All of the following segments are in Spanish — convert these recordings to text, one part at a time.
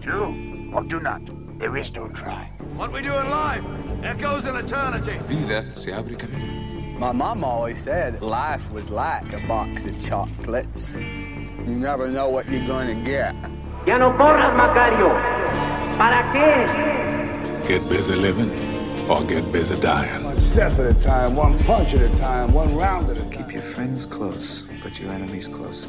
Do or do not. There is no try. What we do in life echoes in eternity. Vida se abre camino. My mom always said life was like a box of chocolates. You never know what you're going to get. Ya no corras, Macario. ¿Para qué? Get busy living or get busy dying. One step at a time, one punch at a time, one round at a time. Keep your friends close, but your enemies closer.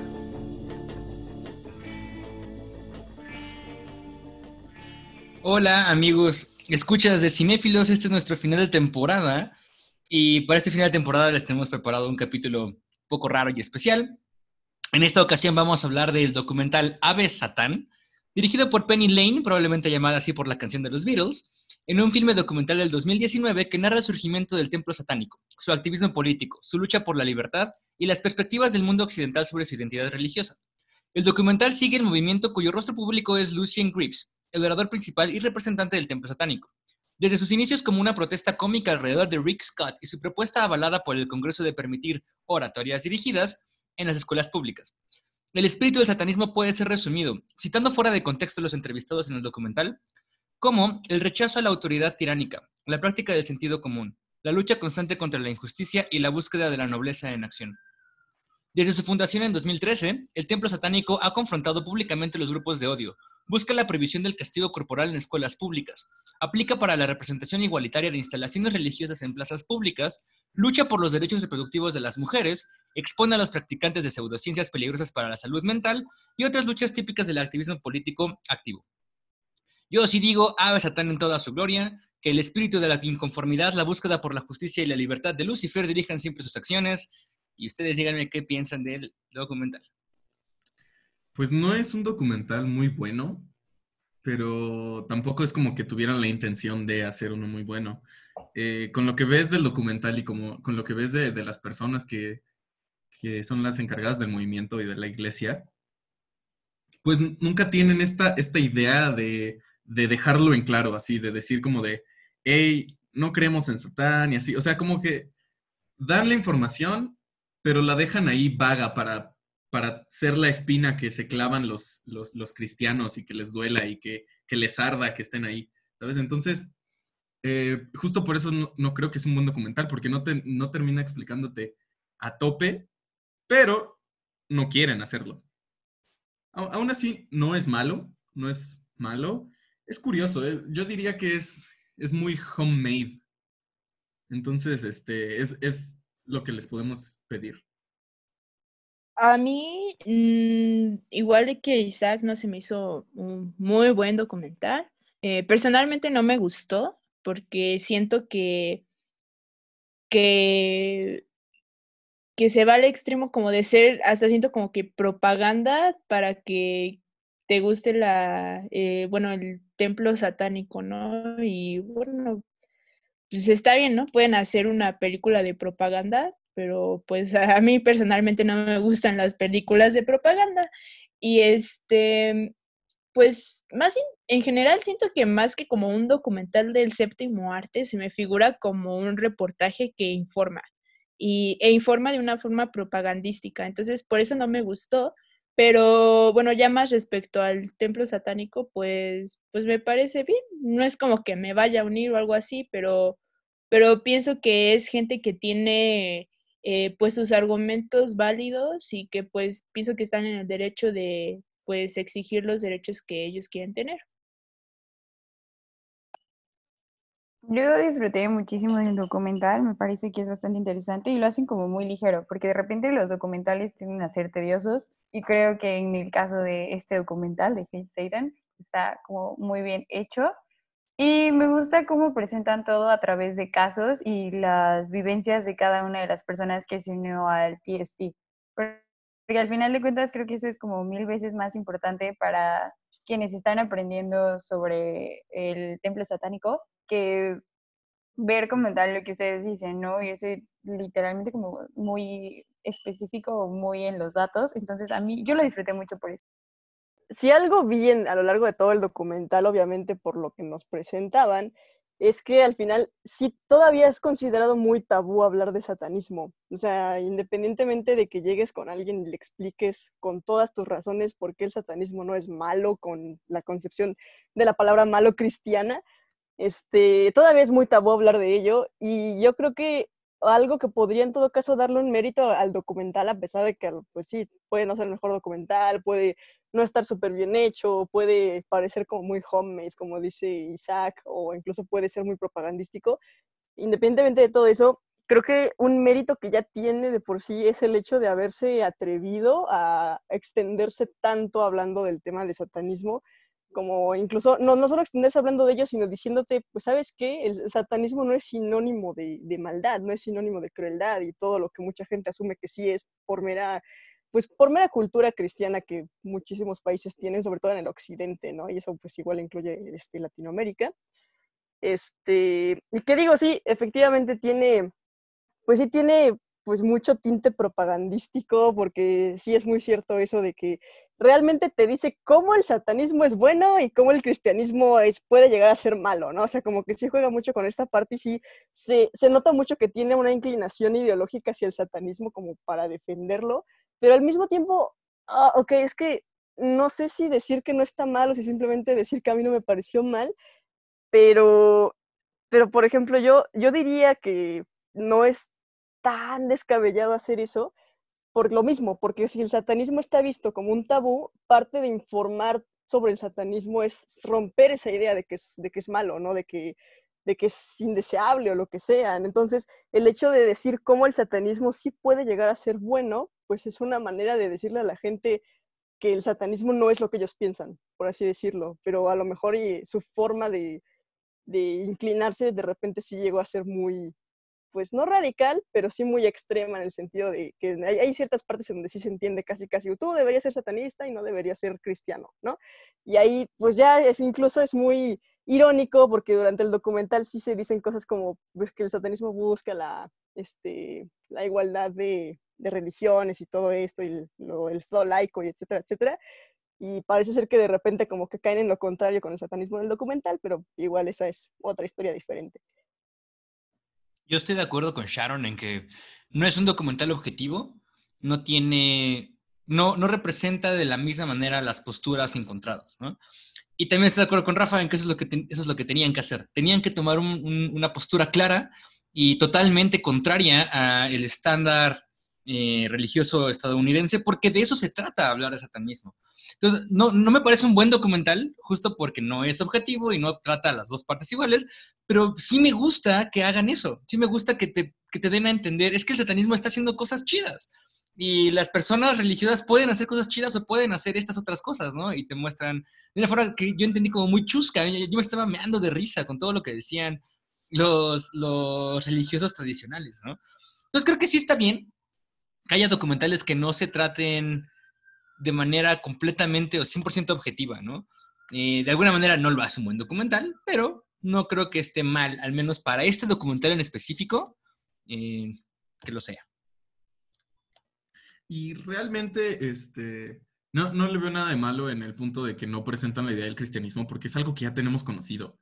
Hola amigos, escuchas de Cinéfilos, este es nuestro final de temporada y para este final de temporada les tenemos preparado un capítulo poco raro y especial. En esta ocasión vamos a hablar del documental Ave Satán, dirigido por Penny Lane, probablemente llamada así por la canción de los Beatles, en un filme documental del 2019 que narra el surgimiento del templo satánico, su activismo político, su lucha por la libertad y las perspectivas del mundo occidental sobre su identidad religiosa. El documental sigue el movimiento cuyo rostro público es Lucien Greaves, el orador principal y representante del templo satánico. Desde sus inicios como una protesta cómica alrededor de Rick Scott y su propuesta avalada por el Congreso de permitir oratorias dirigidas en las escuelas públicas. El espíritu del satanismo puede ser resumido, citando fuera de contexto los entrevistados en el documental, como el rechazo a la autoridad tiránica, la práctica del sentido común, la lucha constante contra la injusticia y la búsqueda de la nobleza en acción. Desde su fundación en 2013, el templo satánico ha confrontado públicamente los grupos de odio, busca la prohibición del castigo corporal en escuelas públicas, aplica para la representación igualitaria de instalaciones religiosas en plazas públicas, lucha por los derechos reproductivos de las mujeres, expone a los practicantes de pseudociencias peligrosas para la salud mental y otras luchas típicas del activismo político activo. Yo sí digo, Ave Satán en toda su gloria, que el espíritu de la inconformidad, la búsqueda por la justicia y la libertad de Lucifer dirijan siempre sus acciones, y ustedes díganme qué piensan del documental. Pues no es un documental muy bueno, pero tampoco es como que tuvieran la intención de hacer uno muy bueno. Eh, con lo que ves del documental y como, con lo que ves de, las personas que, que, son las encargadas del movimiento y de la iglesia, pues nunca tienen esta, esta idea de, de dejarlo en claro, así, de decir como de, hey, no creemos en Satán y así. O sea, como que dan la información, pero la dejan ahí vaga para, para ser la espina que se clavan los, los, los cristianos y que les duela y que, que, les arda que estén ahí, ¿sabes? Entonces, eh, justo por eso no, no, creo que es un buen documental, porque no, te, no termina explicándote a tope, pero no quieren hacerlo. A, aún así, no es malo, no es malo. Es curioso, eh, yo diría que es, es muy homemade. Entonces, este, es, es lo que les podemos pedir. A mí, mmm, igual que Isaac, no se me hizo un muy buen documental. Eh, personalmente no me gustó porque siento que, que, que se va al extremo como de ser, hasta siento como que propaganda para que te guste la, eh, bueno, el templo satánico, ¿no? Y bueno, pues está bien, ¿no? Pueden hacer una película de propaganda, pero pues a mí personalmente no me gustan las películas de propaganda. Y este, pues más en general siento que más que como un documental del séptimo arte, se me figura como un reportaje que informa y, e informa de una forma propagandística. Entonces, por eso no me gustó. Pero bueno, ya más respecto al templo satánico, pues, pues me parece bien. No es como que me vaya a unir o algo así, pero, pero pienso que es gente que tiene eh, pues sus argumentos válidos y que pues pienso que están en el derecho de pues exigir los derechos que ellos quieren tener. Yo disfruté muchísimo del documental, me parece que es bastante interesante y lo hacen como muy ligero, porque de repente los documentales tienden a ser tediosos y creo que en el caso de este documental de Hate Satan está como muy bien hecho y me gusta cómo presentan todo a través de casos y las vivencias de cada una de las personas que se unió al TST. Porque al final de cuentas creo que eso es como mil veces más importante para quienes están aprendiendo sobre el templo satánico que ver como tal lo que ustedes dicen, ¿no? Y es literalmente como muy específico, muy en los datos. Entonces a mí, yo lo disfruté mucho por eso si algo vi en, a lo largo de todo el documental, obviamente por lo que nos presentaban, es que al final sí todavía es considerado muy tabú hablar de satanismo. O sea, independientemente de que llegues con alguien y le expliques con todas tus razones por qué el satanismo no es malo con la concepción de la palabra malo cristiana, este, todavía es muy tabú hablar de ello y yo creo que algo que podría en todo caso darle un mérito al documental, a pesar de que, pues sí, puede no ser el mejor documental, puede no estar súper bien hecho, puede parecer como muy homemade, como dice Isaac, o incluso puede ser muy propagandístico. Independientemente de todo eso, creo que un mérito que ya tiene de por sí es el hecho de haberse atrevido a extenderse tanto hablando del tema de satanismo, como incluso, no, no solo extenderse hablando de ello, sino diciéndote, pues sabes qué, el satanismo no es sinónimo de, de maldad, no es sinónimo de crueldad y todo lo que mucha gente asume que sí es por mera pues por mera cultura cristiana que muchísimos países tienen, sobre todo en el occidente, ¿no? Y eso pues igual incluye este, Latinoamérica. Este, y que digo, sí, efectivamente tiene, pues sí tiene pues mucho tinte propagandístico, porque sí es muy cierto eso de que realmente te dice cómo el satanismo es bueno y cómo el cristianismo es, puede llegar a ser malo, ¿no? O sea, como que sí juega mucho con esta parte y sí se, se nota mucho que tiene una inclinación ideológica hacia el satanismo como para defenderlo, pero al mismo tiempo, ah, ok, es que no sé si decir que no está mal o si simplemente decir que a mí no me pareció mal, pero, pero por ejemplo, yo, yo diría que no es tan descabellado hacer eso por lo mismo, porque si el satanismo está visto como un tabú, parte de informar sobre el satanismo es romper esa idea de que es, de que es malo, ¿no? De que, de que es indeseable o lo que sea. Entonces, el hecho de decir cómo el satanismo sí puede llegar a ser bueno, pues es una manera de decirle a la gente que el satanismo no es lo que ellos piensan, por así decirlo, pero a lo mejor y su forma de, inclinarse de repente sí llegó a ser muy, pues no radical, pero sí muy extrema en el sentido de que hay, ciertas partes en donde sí se entiende casi casi, tú deberías ser satanista y no deberías ser cristiano, ¿no? Y ahí pues ya es incluso es muy irónico porque durante el documental sí se dicen cosas como pues, que el satanismo busca la, este, la igualdad de, de religiones y todo esto, y el, el Estado laico, y etcétera, etcétera. Y parece ser que de repente como que caen en lo contrario con el satanismo en documental, pero igual esa es otra historia diferente. Yo estoy de acuerdo con Sharon en que no es un documental objetivo, no tiene, no, no representa de la misma manera las posturas encontradas, ¿no? Y también estoy de acuerdo con Rafa en que eso es lo que, eso es lo que tenían que hacer. Tenían que tomar una postura clara y totalmente contraria al estándar eh, religioso estadounidense, porque de eso se trata hablar de satanismo. Entonces, no, no me parece un buen documental, justo porque no es objetivo y no trata a las dos partes iguales, pero sí me gusta que hagan eso, sí me gusta que te, que te den a entender, es que el satanismo está haciendo cosas chidas. Y las personas religiosas pueden hacer cosas chidas o pueden hacer estas otras cosas, ¿no? Y te muestran de una forma que yo entendí como muy chusca. Yo me estaba meando de risa con todo lo que decían los, los religiosos tradicionales, ¿no? Entonces creo que sí está bien, que haya documentales que no se traten de manera completamente o 100% objetiva, ¿no? Eh, de alguna manera no lo hace un buen documental, pero no creo que esté mal, al menos para este documental en específico, eh, que lo sea. Y realmente, este, no, no le veo nada de malo en el punto de que no presentan la idea del cristianismo, porque es algo que ya tenemos conocido.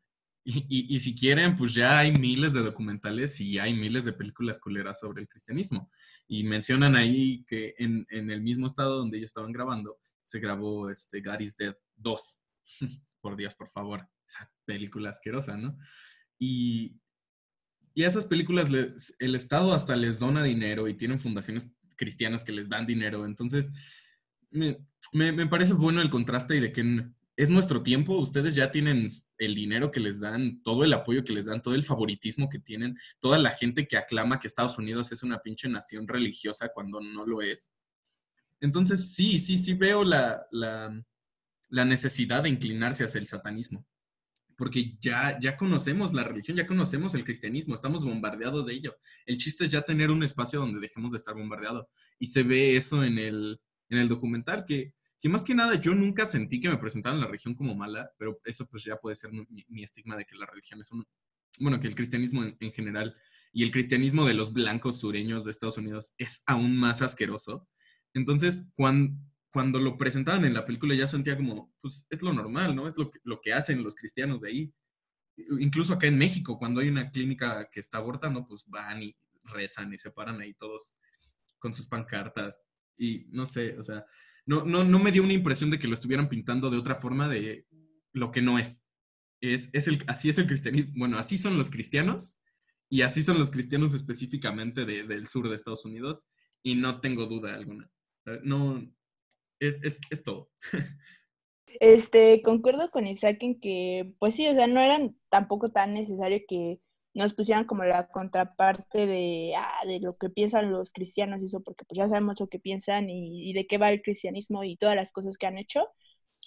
Y, si quieren, pues ya hay miles de documentales y hay miles de películas culeras sobre el cristianismo. Y mencionan ahí que en, el mismo estado donde ellos estaban grabando, se grabó este, God is Dead 2. por Dios, por favor. Esa película asquerosa, ¿no? Y, y a esas películas el Estado hasta les dona dinero y tienen fundaciones cristianas que les dan dinero. Entonces, me, me parece bueno el contraste y de que es nuestro tiempo, ustedes ya tienen el dinero que les dan, todo el apoyo que les dan, todo el favoritismo que tienen, toda la gente que aclama que Estados Unidos es una pinche nación religiosa cuando no lo es. Entonces, sí, sí, sí veo la, necesidad de inclinarse hacia el satanismo, porque ya, ya conocemos la religión, ya conocemos el cristianismo, estamos bombardeados de ello. El chiste es ya tener un espacio donde dejemos de estar bombardeados. Y se ve eso en el, en el documental, que que más que nada yo nunca sentí que me presentaran la religión como mala, pero eso pues ya puede ser mi, estigma de que la religión es un, bueno, que el cristianismo en, general y el cristianismo de los blancos sureños de Estados Unidos es aún más asqueroso. Entonces, cuando, cuando lo presentaban en la película ya sentía como, pues es lo normal, ¿no? Es lo lo que hacen los cristianos de ahí. incluso acá en México, cuando hay una clínica que está abortando, pues van y rezan y se paran ahí todos con sus pancartas. Y no sé, o sea, no, no, no me dio una impresión de que lo estuvieran pintando de otra forma de lo que no es. Es, es el, así es el cristianismo. Bueno, así son los cristianos y así son los cristianos específicamente de- del sur de Estados Unidos y no tengo duda alguna. No, es, es, es todo. Este, concuerdo con Isaac en que, pues sí, o sea, no eran tampoco tan necesario que nos pusieran como la contraparte de, ah, de lo que piensan los cristianos y eso, porque pues ya sabemos lo que piensan y, de qué va el cristianismo y todas las cosas que han hecho.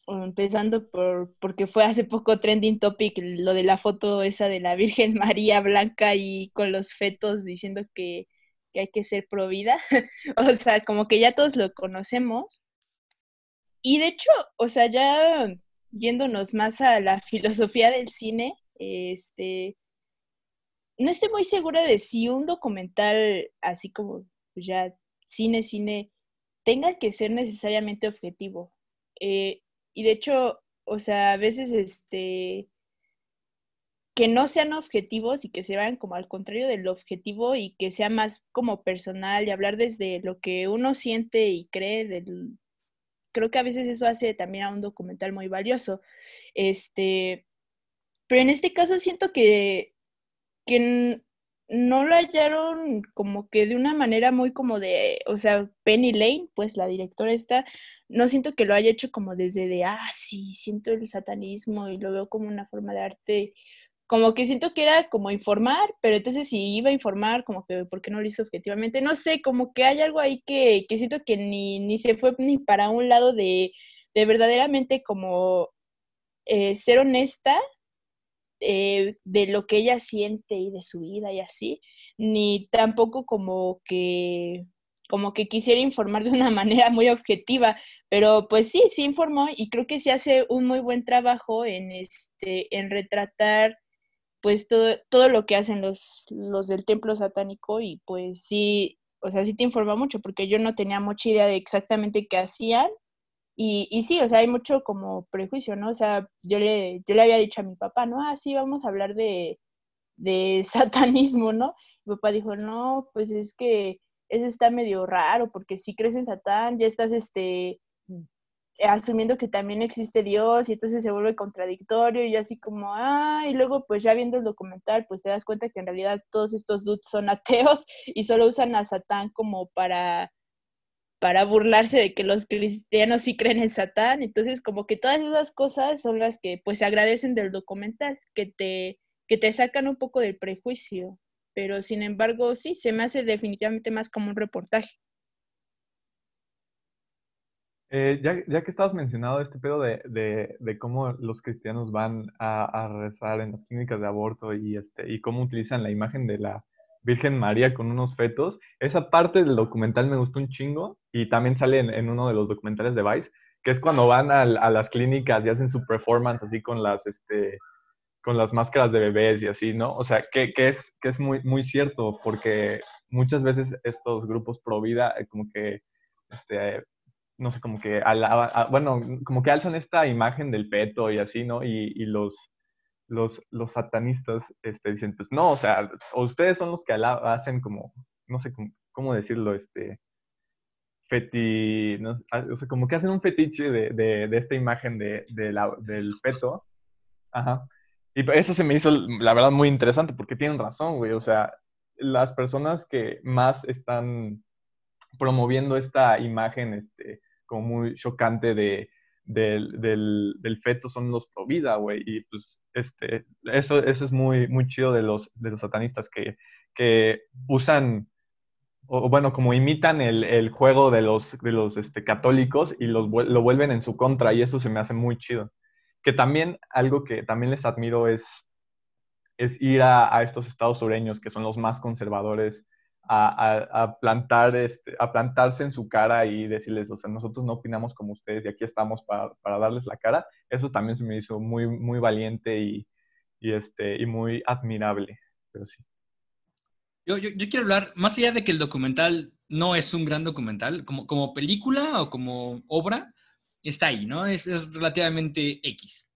Um, Empezando por, porque fue hace poco trending topic lo de la foto esa de la Virgen María blanca y con los fetos diciendo que, que hay que ser pro vida. O sea, como que ya todos lo conocemos. Y de hecho, o sea, ya yéndonos más a la filosofía del cine, este, no estoy muy segura de si un documental así como ya cine, cine, tenga que ser necesariamente objetivo. Eh, y de hecho, o sea, a veces este que no sean objetivos y que se vayan como al contrario del objetivo y que sea más como personal y hablar desde lo que uno siente y cree del, creo que a veces eso hace también a un documental muy valioso. Este, pero en este caso siento que, que no lo hallaron como que de una manera muy como de, o sea, Penny Lane, pues la directora esta, no siento que lo haya hecho como desde de, ah, sí, siento el satanismo y lo veo como una forma de arte. Como que siento que era como informar, pero entonces si iba a informar, como que, ¿por qué no lo hizo objetivamente? No sé, como que hay algo ahí que, que siento que ni, ni se fue ni para un lado de, de verdaderamente como eh, ser honesta eh, de lo que ella siente y de su vida y así, ni tampoco como que como que quisiera informar de una manera muy objetiva, pero pues sí, sí informó y creo que sí hace un muy buen trabajo en este en retratar pues todo, todo lo que hacen los, los del templo satánico y pues sí, o sea, sí te informa mucho porque yo no tenía mucha idea de exactamente qué hacían y, y sí, o sea, hay mucho como prejuicio, ¿no? O sea, yo le, yo le había dicho a mi papá, ¿no? Ah, sí, vamos a hablar de, de satanismo, ¿no? Mi papá dijo, no, pues es que eso está medio raro, porque si crees en Satán, ya estás, este, asumiendo que también existe Dios, y entonces se vuelve contradictorio, y así como, ah, y luego pues ya viendo el documental, pues te das cuenta que en realidad todos estos dudes son ateos, y solo usan a Satán como para para burlarse de que los cristianos sí creen en Satán. Entonces, como que todas esas cosas son las que pues se agradecen del documental, que te, que te sacan un poco del prejuicio. Pero sin embargo, sí, se me hace definitivamente más como un reportaje. Eh, ya, ya que estabas mencionado este pedo de, de, de cómo los cristianos van a, a rezar en las clínicas de aborto y, este, y cómo utilizan la imagen de la Virgen María con unos fetos, esa parte del documental me gustó un chingo y también sale en, uno de los documentales de Vice, que es cuando van a, las clínicas y hacen su performance así con las, este, con las máscaras de bebés y así, ¿no? O sea, que, que es, que es muy, muy cierto, porque muchas veces estos grupos pro vida eh, como que, este, no sé, como que, alaba- a- bueno, como que alzan esta imagen del peto y así, ¿no? Y, y los, los, los satanistas este, dicen, pues no, o sea, ustedes son los que hacen como, no sé cómo, decirlo, este, feti, no, ah, o sea, como que hacen un fetiche de, de, de esta imagen de, del peto. Ajá. Y eso se me hizo, la verdad, muy interesante porque tienen razón, güey. O sea, las personas que más están promoviendo esta imagen, este, como muy chocante de, del, del, del feto son los pro vida, güey. Y pues, este, eso, eso es muy, muy chido de los, de los satanistas que, que usan, o bueno, como imitan el, el juego de los, de los este, católicos y los, lo vuelven en su contra y eso se me hace muy chido. Que también algo que también les admiro es, es ir a, a estos estados sureños que son los más conservadores a, plantar este, a plantarse en su cara y decirles, o sea, nosotros no opinamos como ustedes y aquí estamos para, para darles la cara. Eso también se me hizo muy, muy valiente y, y, este, y muy admirable. Pero sí. Yo, yo, yo quiero hablar, más allá de que el documental no es un gran documental, como, como película o como obra, está ahí, ¿no? Es, es relativamente X.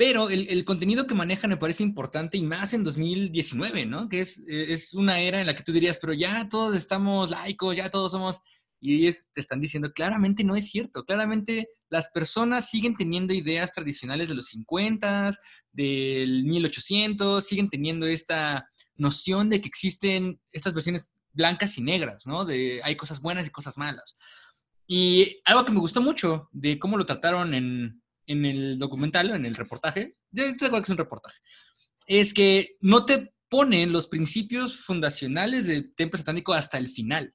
Pero el, el, contenido que manejan me parece importante y más en 2019, ¿no? Que es, es una era en la que tú dirías, pero ya todos estamos laicos, ya todos somos... Y ellos te están diciendo, claramente no es cierto, claramente las personas siguen teniendo ideas tradicionales de los 50, del 1800, siguen teniendo esta noción de que existen estas versiones blancas y negras, ¿no? De hay cosas buenas y cosas malas. Y algo que me gustó mucho de cómo lo trataron en, en el documental, en el reportaje, ya te que es un reportaje, es que no te ponen los principios fundacionales del templo satánico hasta el final.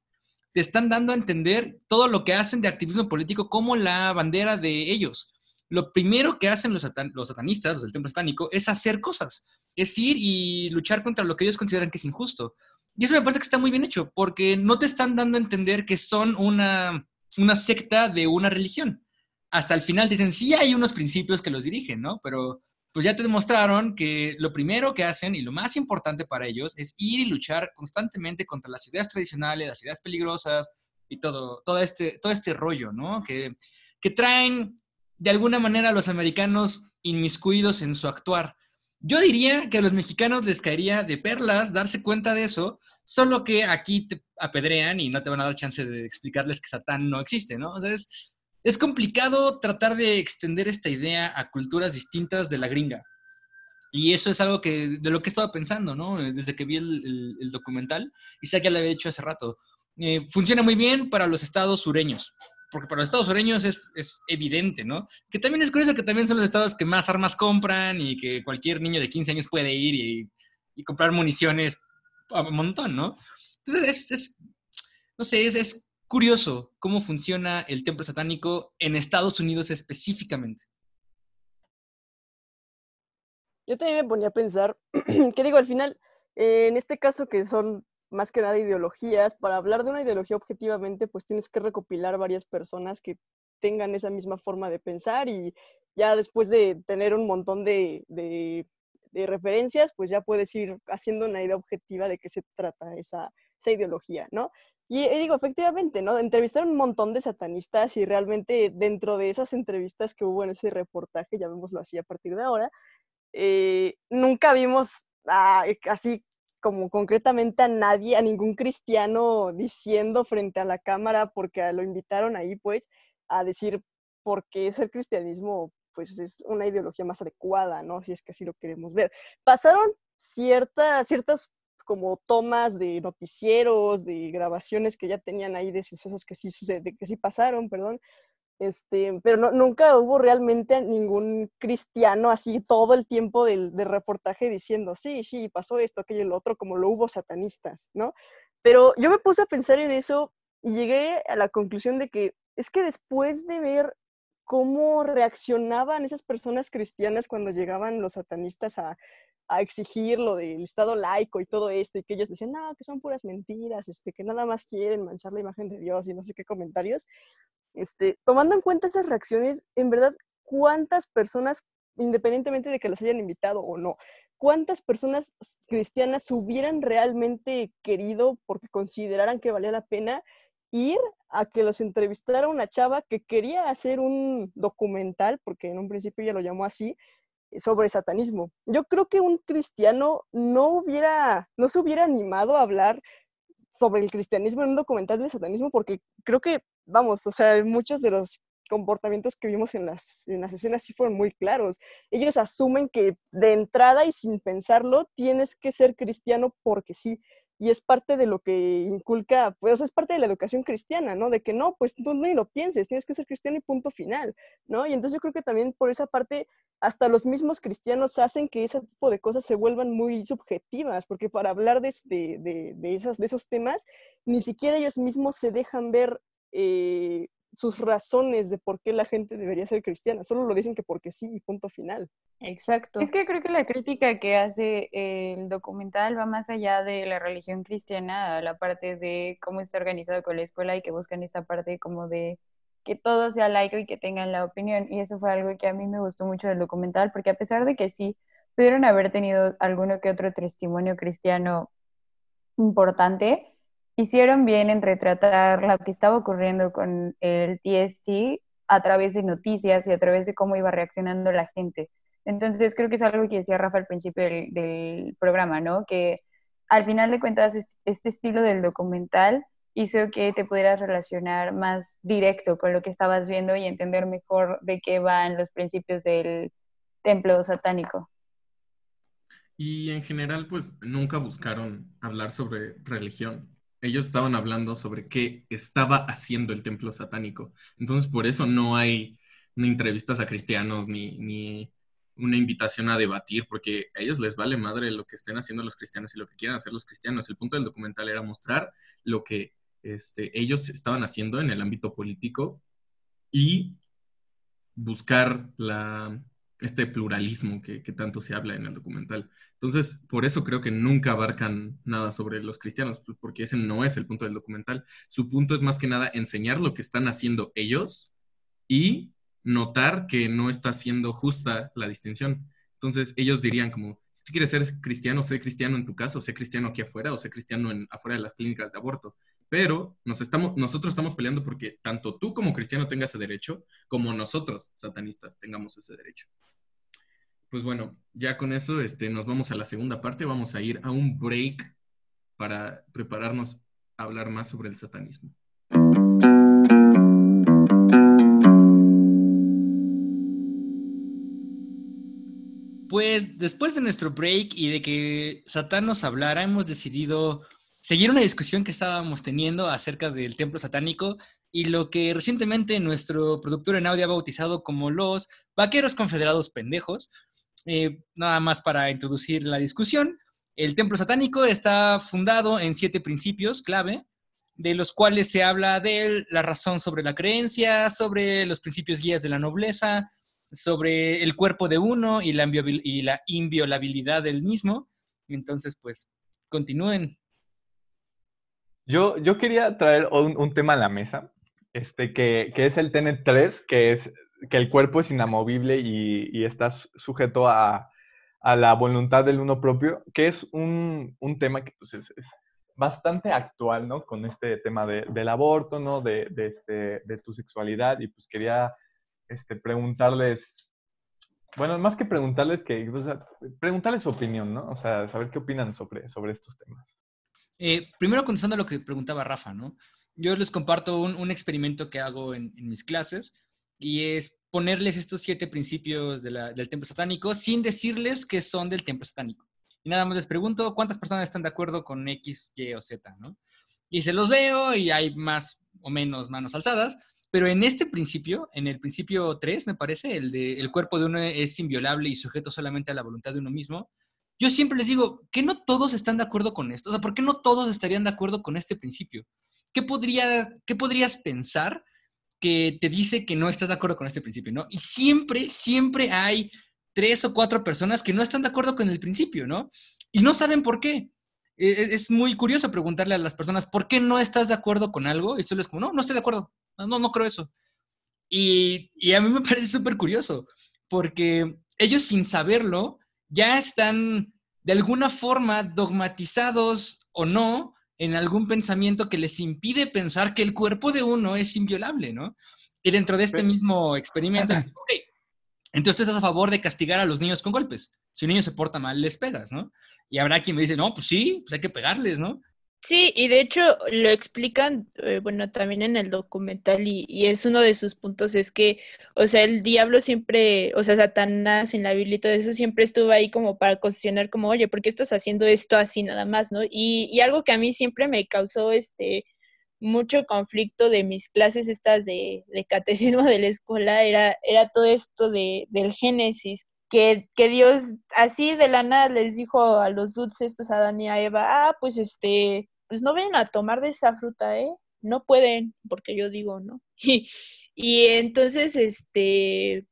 Te están dando a entender todo lo que hacen de activismo político como la bandera de ellos. Lo primero que hacen los, los satanistas, los del templo satánico, es hacer cosas, es ir y luchar contra lo que ellos consideran que es injusto. Y eso me parece que está muy bien hecho, porque no te están dando a entender que son una, una secta de una religión hasta el final dicen, sí hay unos principios que los dirigen, ¿no? Pero pues ya te demostraron que lo primero que hacen y lo más importante para ellos es ir y luchar constantemente contra las ideas tradicionales, las ideas peligrosas y todo, todo, este, todo este rollo, ¿no? Que, que traen de alguna manera a los americanos inmiscuidos en su actuar. Yo diría que a los mexicanos les caería de perlas darse cuenta de eso, solo que aquí te apedrean y no te van a dar chance de explicarles que Satán no existe, ¿no? O sea, es, es complicado tratar de extender esta idea a culturas distintas de la gringa. Y eso es algo que, de lo que he estado pensando, ¿no? Desde que vi el, documental, y sé que ya lo había dicho hace rato. Eh, funciona muy bien para los estados sureños, porque para los estados sureños es, es, evidente, ¿no? Que también es curioso que también son los estados que más armas compran y que cualquier niño de 15 años puede ir y, y comprar municiones a un montón, ¿no? Entonces, es, es no sé, es, es curioso cómo funciona el templo satánico en Estados Unidos específicamente. Yo también me ponía a pensar, que digo, al final, eh, en este caso que son más que nada ideologías, para hablar de una ideología objetivamente, pues tienes que recopilar varias personas que tengan esa misma forma de pensar y ya después de tener un montón de, de, referencias, pues ya puedes ir haciendo una idea objetiva de qué se trata esa, esa ideología, ¿no? Y, digo, efectivamente, ¿no? Entrevistaron un montón de satanistas y realmente dentro de esas entrevistas que hubo en ese reportaje, ya vemoslo así a partir de ahora, eh, nunca vimos así como concretamente a nadie, a ningún cristiano diciendo frente a la cámara, porque lo invitaron ahí, pues, a decir por qué es el cristianismo, pues es una ideología más adecuada, ¿no? Si es que así lo queremos ver. Pasaron ciertas, ciertas como tomas de noticieros, de grabaciones que ya tenían ahí de sucesos que sí, sucede, que sí pasaron, perdón. Este, pero nunca hubo realmente ningún cristiano así todo el tiempo del, reportaje diciendo, sí, sí, pasó esto, aquello y lo otro, como lo hubo satanistas, ¿no? Pero yo me puse a pensar en eso y llegué a la conclusión de que es que después de ver cómo reaccionaban esas personas cristianas cuando llegaban los satanistas a, a exigir lo del Estado laico y todo esto, y que ellos decían, no, que son puras mentiras, este, que nada más quieren manchar la imagen de Dios y no sé qué comentarios. Este, tomando en cuenta esas reacciones, en verdad, ¿cuántas personas, independientemente de que las hayan invitado o no, cuántas personas cristianas hubieran realmente querido, porque consideraran que valía la pena, ir a que los entrevistara una chava que quería hacer un documental, porque en un principio ella lo llamó así, sobre satanismo. Yo creo que un cristiano no hubiera, no se hubiera animado a hablar sobre el cristianismo en un documental de satanismo porque creo que, vamos, o sea, muchos de los comportamientos que vimos en las, en las escenas sí fueron muy claros. Ellos asumen que de entrada y sin pensarlo tienes que ser cristiano porque sí y es parte de lo que inculca, pues es parte de la educación cristiana, ¿no? De que no, pues tú no lo pienses, tienes que ser cristiano y punto final, ¿no? Y entonces yo creo que también por esa parte, hasta los mismos cristianos hacen que ese tipo de cosas se vuelvan muy subjetivas, porque para hablar de, de, de, esas, de esos temas, ni siquiera ellos mismos se dejan ver eh, sus razones de por qué la gente debería ser cristiana, solo lo dicen que porque sí y punto final. Exacto. Es que creo que la crítica que hace el documental va más allá de la religión cristiana, a la parte de cómo está organizado con la escuela y que buscan esta parte como de que todo sea laico y que tengan la opinión. Y eso fue algo que a mí me gustó mucho del documental, porque a pesar de que sí pudieron haber tenido alguno que otro testimonio cristiano importante, hicieron bien en retratar lo que estaba ocurriendo con el TST a través de noticias y a través de cómo iba reaccionando la gente. Entonces creo que es algo que decía Rafa al principio del, del programa, ¿no? Que al final de cuentas es- este estilo del documental hizo que te pudieras relacionar más directo con lo que estabas viendo y entender mejor de qué van los principios del templo satánico. Y en general, pues nunca buscaron hablar sobre religión. Ellos estaban hablando sobre qué estaba haciendo el templo satánico. Entonces, por eso no hay ni entrevistas a cristianos ni, ni una invitación a debatir, porque a ellos les vale madre lo que estén haciendo los cristianos y lo que quieran hacer los cristianos. El punto del documental era mostrar lo que este, ellos estaban haciendo en el ámbito político y buscar la, este pluralismo que, tanto se habla en el documental. Entonces, por eso creo que nunca abarcan nada sobre los cristianos, pues, porque ese no es el punto del documental. Su punto es más que nada enseñar lo que están haciendo ellos y notar que no está siendo justa la distinción. Entonces, ellos dirían como, si tú quieres ser cristiano, sé cristiano en tu caso, sé cristiano aquí afuera o sé cristiano en, afuera de las clínicas de aborto. Pero nos estamos, nosotros estamos peleando porque tanto tú como cristiano tengas ese derecho, como nosotros, satanistas, tengamos ese derecho. Pues bueno, ya con eso este, nos vamos a la segunda parte. Vamos a ir a un break para prepararnos a hablar más sobre el satanismo. Pues después de nuestro break y de que Satán nos hablara, hemos decidido seguir una discusión que estábamos teniendo acerca del templo satánico y lo que recientemente nuestro productor en audio ha bautizado como los vaqueros confederados pendejos. Eh, nada más para introducir la discusión, el templo satánico está fundado en siete principios clave, de los cuales se habla de la razón sobre la creencia, sobre los principios guías de la nobleza, sobre el cuerpo de uno y la, inviobil- y la inviolabilidad del mismo. Entonces, pues, continúen. Yo, yo quería traer un, un tema a la mesa, este, que, que es el TN3, que es que el cuerpo es inamovible y, y está su- sujeto a, a la voluntad del uno propio, que es un, un tema que pues, es, bastante actual, ¿no? Con este tema de- del aborto, ¿no? De, de, este, de tu sexualidad, y pues quería este, preguntarles, bueno, más que preguntarles, que, o preguntarles su opinión, ¿no? O sea, saber qué opinan sobre, sobre estos temas. Eh, primero contestando a lo que preguntaba Rafa, ¿no? Yo les comparto un, experimento que hago en, mis clases y es ponerles estos siete principios del templo satánico sin decirles que son del templo satánico. Y nada más les pregunto cuántas personas están de acuerdo con X, Y o Z, ¿no? Y se los leo y hay más o menos manos alzadas, pero en este principio, en el principio 3, me parece, el de el cuerpo de uno es inviolable y sujeto solamente a la voluntad de uno mismo, yo siempre les digo, que no todos están de acuerdo con esto? O sea, ¿por qué no todos estarían de acuerdo con este principio? ¿Qué, podría, qué podrías pensar que te dice que no estás de acuerdo con este principio, no? Y siempre, siempre hay tres o cuatro personas que no están de acuerdo con el principio, ¿no? Y no saben por qué. E- e- Es muy curioso preguntarle a las personas, ¿por qué no estás de acuerdo con algo? Y solo es como, no, no estoy de acuerdo. No, no, creo eso. Y, y a mí me parece súper curioso, porque ellos sin saberlo ya están de alguna forma dogmatizados o no en algún pensamiento que les impide pensar que el cuerpo de uno es inviolable, ¿no? Y dentro de este mismo experimento, ok, entonces tú estás a favor de castigar a los niños con golpes. Si un niño se porta mal, les pegas, ¿no? Y habrá quien me dice, no, pues sí, pues hay que pegarles, ¿no? Sí, y de hecho lo explican, eh, bueno, también en el documental y, es uno de sus puntos, es que, o sea, el diablo siempre, o sea, Satanás en la Biblia y todo eso siempre estuvo ahí como para cuestionar como, oye, ¿por qué estás haciendo esto así nada más, no? Y, y algo que a mí siempre me causó este mucho conflicto de mis clases estas de, de catecismo de la escuela era, era todo esto de, del Génesis, que, que Dios así de la nada les dijo a los dudes estos, a Adán y a Eva, ah, pues este, pues no ven a tomar de esa fruta, ¿eh? No pueden, porque yo digo, ¿no? Y, y entonces, este,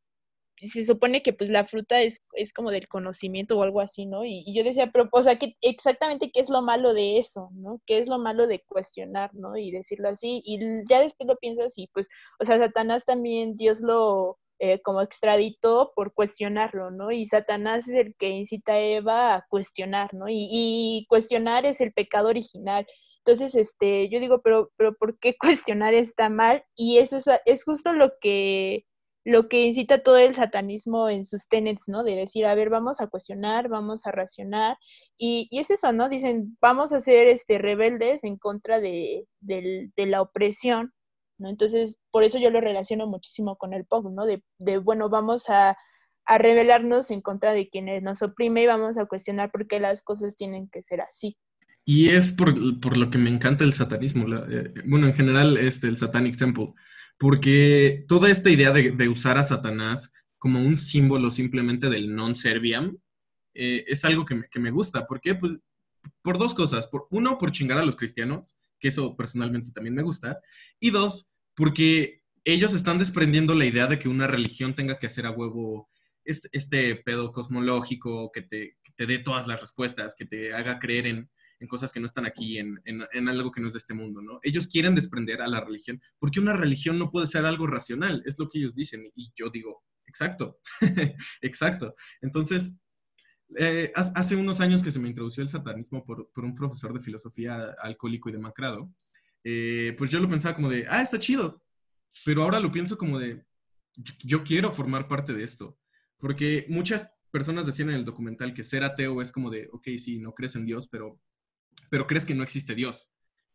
se supone que pues la fruta es, es como del conocimiento o algo así, ¿no? Y, yo decía, pero, o sea, ¿qué, exactamente qué es lo malo de eso, ¿no? ¿Qué es lo malo de cuestionar, ¿no? Y decirlo así, y ya después lo piensas y pues, o sea, Satanás también, Dios lo eh, como extraditó por cuestionarlo, ¿no? Y Satanás es el que incita a Eva a cuestionar, ¿no? Y, y cuestionar es el pecado original. Entonces, este, yo digo, pero, pero ¿por qué cuestionar está mal? Y eso es, justo lo que lo que incita todo el satanismo en sus tenets, ¿no? De decir, a ver, vamos a cuestionar, vamos a racionar, y, y es eso, ¿no? Dicen, vamos a ser este, rebeldes en contra de, de la opresión, ¿no? Entonces, por eso yo lo relaciono muchísimo con el punk, ¿no? De, de bueno, vamos a, a rebelarnos en contra de quienes nos oprime y vamos a cuestionar por qué las cosas tienen que ser así. Y es por, por lo que me encanta el satanismo, eh, bueno, en general este, el Satanic Temple, porque toda esta idea de, de usar a Satanás como un símbolo simplemente del non serviam eh, es algo que me, que me gusta. ¿Por qué? Pues por dos cosas. Por, uno, por chingar a los cristianos, que eso personalmente también me gusta. Y dos, porque ellos están desprendiendo la idea de que una religión tenga que hacer a huevo este, este pedo cosmológico, que te, te dé todas las respuestas, que te haga creer en, en cosas que no están aquí, en, en- en algo que no es de este mundo, ¿no? Ellos quieren desprender a la religión, porque una religión no puede ser algo racional, es lo que ellos dicen, y yo digo, exacto, exacto. Entonces, eh, hace unos años que se me introdució el satanismo por, por un profesor de filosofía alcohólico y demacrado, eh, pues yo lo pensaba como de, ah, está chido, pero ahora lo pienso como de, yo, yo quiero formar parte de esto, porque muchas personas decían en el documental que ser ateo es como de, ok, sí, no crees en Dios, pero, pero crees que no existe Dios.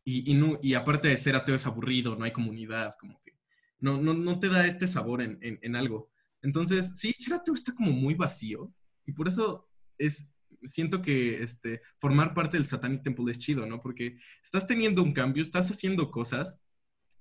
Y, y, no, y aparte de ser ateo es aburrido, no hay comunidad, como que no, no, no te da este sabor en, en, en algo. Entonces, sí, ser ateo está como muy vacío y por eso es, siento que este, formar parte del Satanic Temple es chido, ¿no? Porque estás teniendo un cambio, estás haciendo cosas,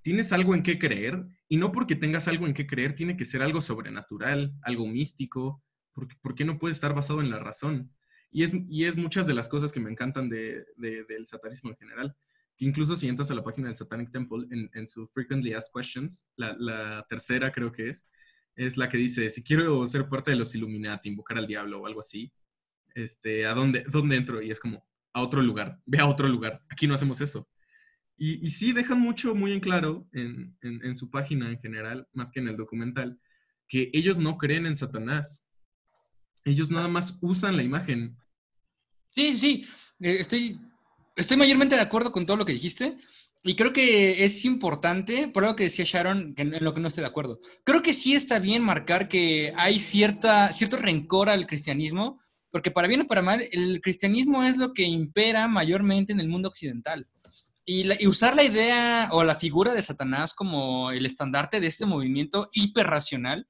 tienes algo en qué creer y no porque tengas algo en qué creer tiene que ser algo sobrenatural, algo místico, porque, ¿por qué no puede estar basado en la razón? Y es, y es muchas de las cosas que me encantan de- del satanismo en general. Que incluso si entras a la página del Satanic Temple, en, en su Frequently Asked Questions, la, la tercera creo que es, es la que dice, si quiero ser parte de los Illuminati, invocar al diablo o algo así, este, ¿a dónde, dónde entro? Y es como, a otro lugar, ve a otro lugar, aquí no hacemos eso. Y, y sí dejan mucho muy en claro en, su página en general, más que en el documental, que ellos no creen en Satanás. Ellos nada más usan la imagen. Sí, sí, eh, estoy, estoy mayormente de acuerdo con todo lo que dijiste y creo que es importante, por lo que decía Sharon, que en lo que no estoy de acuerdo. Creo que sí está bien marcar que hay cierta, cierto rencor al cristianismo, porque para bien o para mal, el cristianismo es lo que impera mayormente en el mundo occidental. Y, la- y usar la idea o la figura de Satanás como el estandarte de este movimiento hiperracional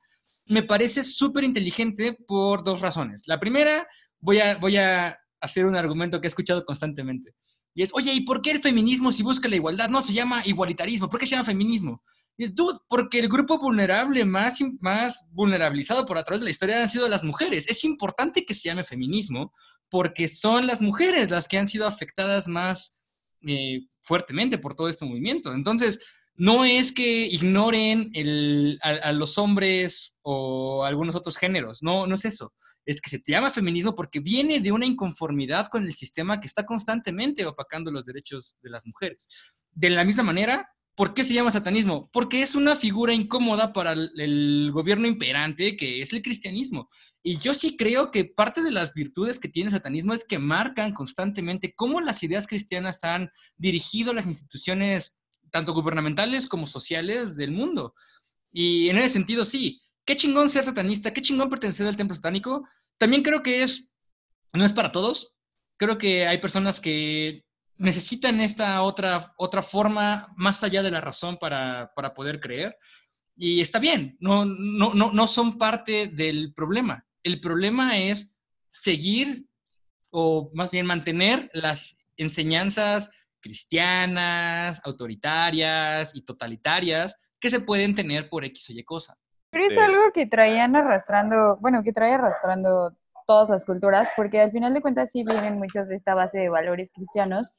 me parece súper inteligente por dos razones. La primera, voy a, voy a hacer un argumento que he escuchado constantemente. Y es, oye, ¿y por qué el feminismo si busca la igualdad no se llama igualitarismo? ¿Por qué se llama feminismo? Es, dude, porque el grupo vulnerable más, más vulnerabilizado por a través de la historia han sido las mujeres. Es importante que se llame feminismo porque son las mujeres las que han sido afectadas más eh, fuertemente por todo este movimiento. Entonces, no es que ignoren el- a, a los hombres o algunos otros géneros, no, no es eso. Es que se te llama feminismo porque viene de una inconformidad con el sistema que está constantemente opacando los derechos de las mujeres. De la misma manera, ¿por qué se llama satanismo? Porque es una figura incómoda para el, gobierno imperante que es el cristianismo. Y yo sí creo que parte de las virtudes que tiene el satanismo es que marcan constantemente cómo las ideas cristianas han dirigido las instituciones tanto gubernamentales como sociales del mundo. Y en ese sentido, sí, qué chingón ser satanista, qué chingón pertenecer al templo satánico. También creo que es, no es para todos. Creo que hay personas que necesitan esta otra, otra forma más allá de la razón para, para poder creer. Y está bien, no, no, no, no son parte del problema. El problema es seguir o más bien mantener las enseñanzas cristianas, autoritarias y totalitarias que se pueden tener por X o Y cosa. Pero es algo que traían arrastrando, bueno, que trae arrastrando todas las culturas, porque al final de cuentas sí vienen muchos de esta base de valores cristianos.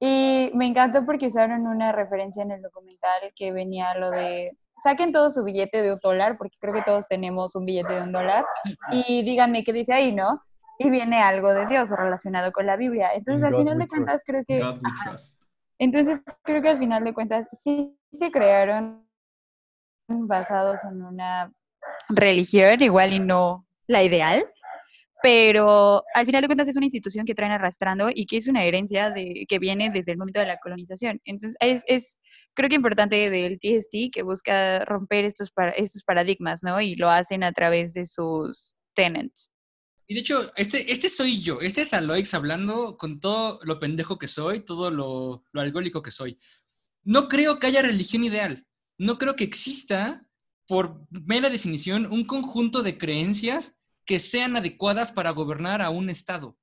Y me encantó porque usaron una referencia en el documental que venía lo de saquen todo su billete de un dólar, porque creo que todos tenemos un billete de un dólar, y díganme qué dice ahí, ¿no? Y viene algo de Dios relacionado con la Biblia. Entonces, al final de cuentas, creo que... Entonces, creo que al final de cuentas sí se crearon basados en una religión, igual y no la ideal, pero al final de cuentas es una institución que traen arrastrando y que es una herencia de, que viene desde el momento de la colonización. Entonces, es, es creo que importante del TST que busca romper estos, para, estos paradigmas, ¿no? Y lo hacen a través de sus tenants. Y de hecho, este, este soy yo, este es Aloix hablando con todo lo pendejo que soy, todo lo, lo alcohólico que soy. No creo que haya religión ideal. No creo que exista, por mera definición, un conjunto de creencias que sean adecuadas para gobernar a un Estado.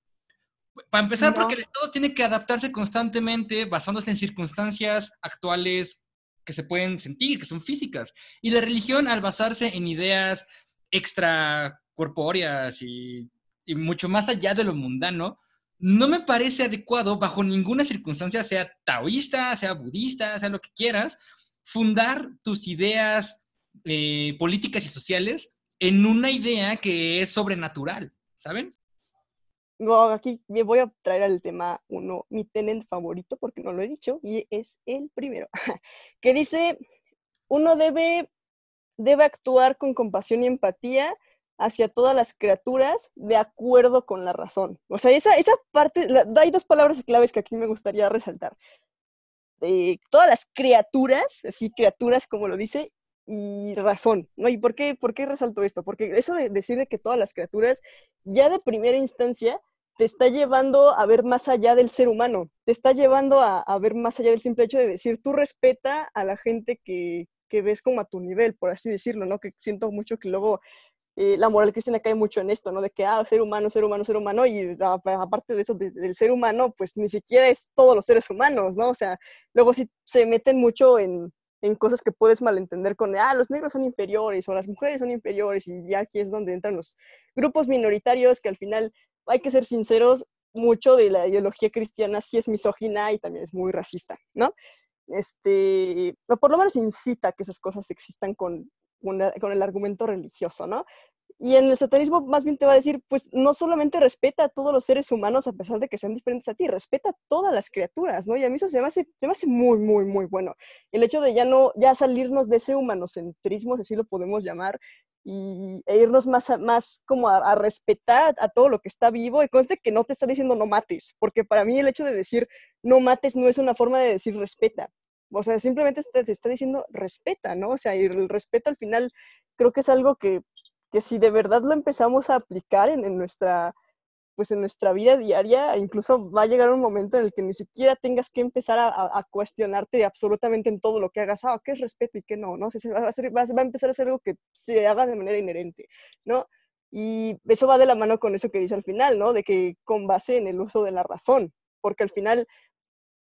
Para empezar, porque el Estado tiene que adaptarse constantemente basándose en circunstancias actuales que se pueden sentir, que son físicas. Y la religión, al basarse en ideas extracorpóreas y, y mucho más allá de lo mundano, no me parece adecuado bajo ninguna circunstancia, sea taoísta, sea budista, sea lo que quieras, fundar tus ideas eh, políticas y sociales en una idea que es sobrenatural, ¿saben? No, aquí me voy a traer al tema uno, mi tenent favorito, porque no lo he dicho, y es el primero, que dice, uno debe, debe actuar con compasión y empatía hacia todas las criaturas de acuerdo con la razón. O sea, esa, esa parte, hay dos palabras claves que aquí me gustaría resaltar. De todas las criaturas, así criaturas como lo dice, y razón, ¿no? ¿Y por qué, por qué resalto esto? Porque eso de decir que todas las criaturas, ya de primera instancia, te está llevando a ver más allá del ser humano, te está llevando a, ver más allá del simple hecho de decir, tú respeta a la gente que, que ves como a tu nivel, por así decirlo, ¿no? Que siento mucho que luego eh, la moral cristiana cae mucho en esto, ¿no? De que, ah, ser humano, ser humano, ser humano, y aparte de eso, del ser humano, pues ni siquiera es todos los seres humanos, ¿no? O sea, luego sí se meten mucho en, en cosas que puedes malentender con, ah, los negros son inferiores o las mujeres son inferiores y ya aquí es donde entran los grupos minoritarios que al final, hay que ser sinceros, mucho de la ideología cristiana sí es misógina y también es muy racista, ¿no? Este, o por lo menos incita a que esas cosas existan con, con el argumento religioso, ¿no? Y en el satanismo más bien te va a decir, pues no solamente respeta a todos los seres humanos a pesar de que sean diferentes a ti, respeta a todas las criaturas, ¿no? Y a mí eso se me hace, se me hace muy, muy, muy bueno. El hecho de ya no, ya salirnos de ese humanocentrismo, así lo podemos llamar, y, e irnos más, más como a, respetar a todo lo que está vivo, y conste que no te está diciendo no mates, porque para mí el hecho de decir no mates no es una forma de decir respeta. O sea, simplemente te, te está diciendo respeta, ¿no? O sea, y el respeto al final creo que es algo que que si de verdad lo empezamos a aplicar en, nuestra pues en nuestra vida diaria, incluso va a llegar un momento en el que ni siquiera tengas que empezar a, cuestionarte absolutamente en todo lo que hagas, ah, qué es respeto y qué no, ¿no? Se, va, a va, a empezar a ser algo que se haga de manera inherente, ¿no? Y eso va de la mano con eso que dice al final, ¿no? De que con base en el uso de la razón, porque al final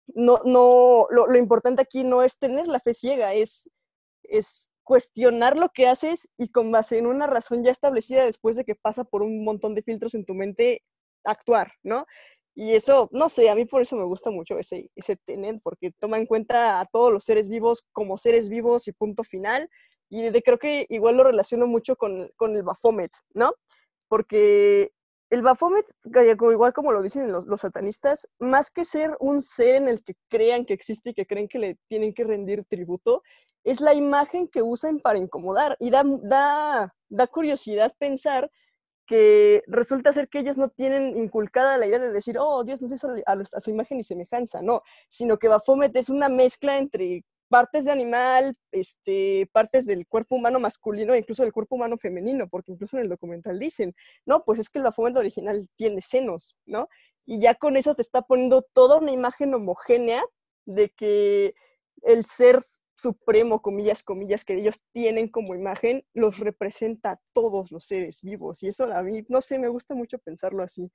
no, no, lo, lo importante aquí no es tener la fe ciega, es, es cuestionar lo que haces y con base en una razón ya establecida después de que pasa por un montón de filtros en tu mente, actuar, ¿no? Y eso, no sé, a mí por eso me gusta mucho ese, ese Tenet, porque toma en cuenta a todos los seres vivos como seres vivos y punto final. Y de, creo que igual lo relaciono mucho con, con el Baphomet, ¿no? Porque el Baphomet, igual como lo dicen los, satanistas, más que ser un ser en el que crean que existe y que creen que le tienen que rendir tributo, es la imagen que usan para incomodar. Y da, da, da curiosidad pensar que resulta ser que ellos no tienen inculcada la idea de decir, oh, Dios nos hizo a, a su imagen y semejanza, no, sino que Baphomet es una mezcla entre partes de animal, este, partes del cuerpo humano masculino e incluso del cuerpo humano femenino, porque incluso en el documental dicen, no, pues es que el Baphomet original tiene senos, ¿no? Y ya con eso te está poniendo toda una imagen homogénea de que el ser supremo, comillas, comillas, que ellos tienen como imagen, los representa a todos los seres vivos. Y eso a mí, no sé, me gusta mucho pensarlo así.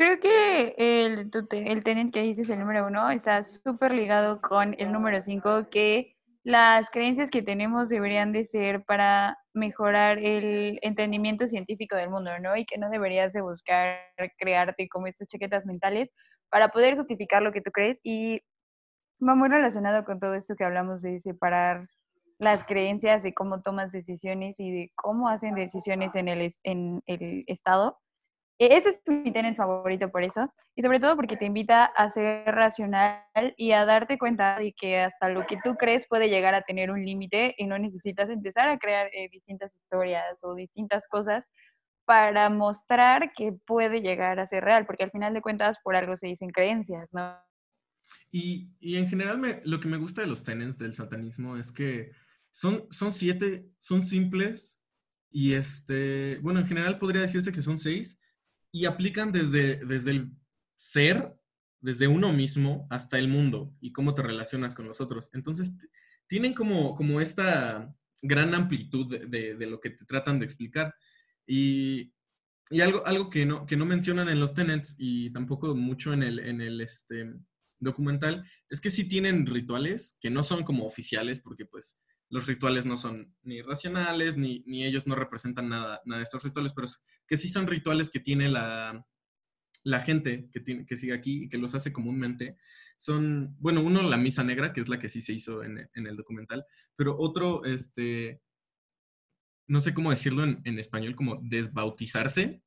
Creo que el, el tenant que dices, el número uno, está súper ligado con el número cinco, que las creencias que tenemos deberían de ser para mejorar el entendimiento científico del mundo, ¿no? Y que no deberías de buscar crearte como estas chaquetas mentales para poder justificar lo que tú crees. Y va muy relacionado con todo esto que hablamos de separar las creencias de cómo tomas decisiones y de cómo hacen decisiones en el, en el Estado ese es mi tenis favorito por eso. Y sobre todo porque te invita a ser racional y a darte cuenta de que hasta lo que tú crees puede llegar a tener un límite y no necesitas empezar a crear eh, distintas historias o distintas cosas para mostrar que puede llegar a ser real, porque al final de cuentas por algo se dicen creencias, ¿no? Y, y en general lo que me gusta de los tenets del satanismo es que son, son siete, son simples y este, bueno, en general podría decirse que son seis y aplican desde, desde el ser, desde uno mismo hasta el mundo y cómo te relacionas con los otros. Entonces, tienen como, como esta gran amplitud de, de, lo que te tratan de explicar. Y, y, algo, algo que, no, que no mencionan en los tenets y tampoco mucho en el, en el este, documental es que sí tienen rituales que no son como oficiales porque pues los rituales no son ni racionales, ni, ni ellos no representan nada, nada de estos rituales, pero que sí son rituales que tiene la, la gente que, tiene, que sigue aquí y que los hace comúnmente. Son, bueno, uno la misa negra, que es la que sí se hizo en, en el documental, pero otro, este, no sé cómo decirlo en, en español, como desbautizarse.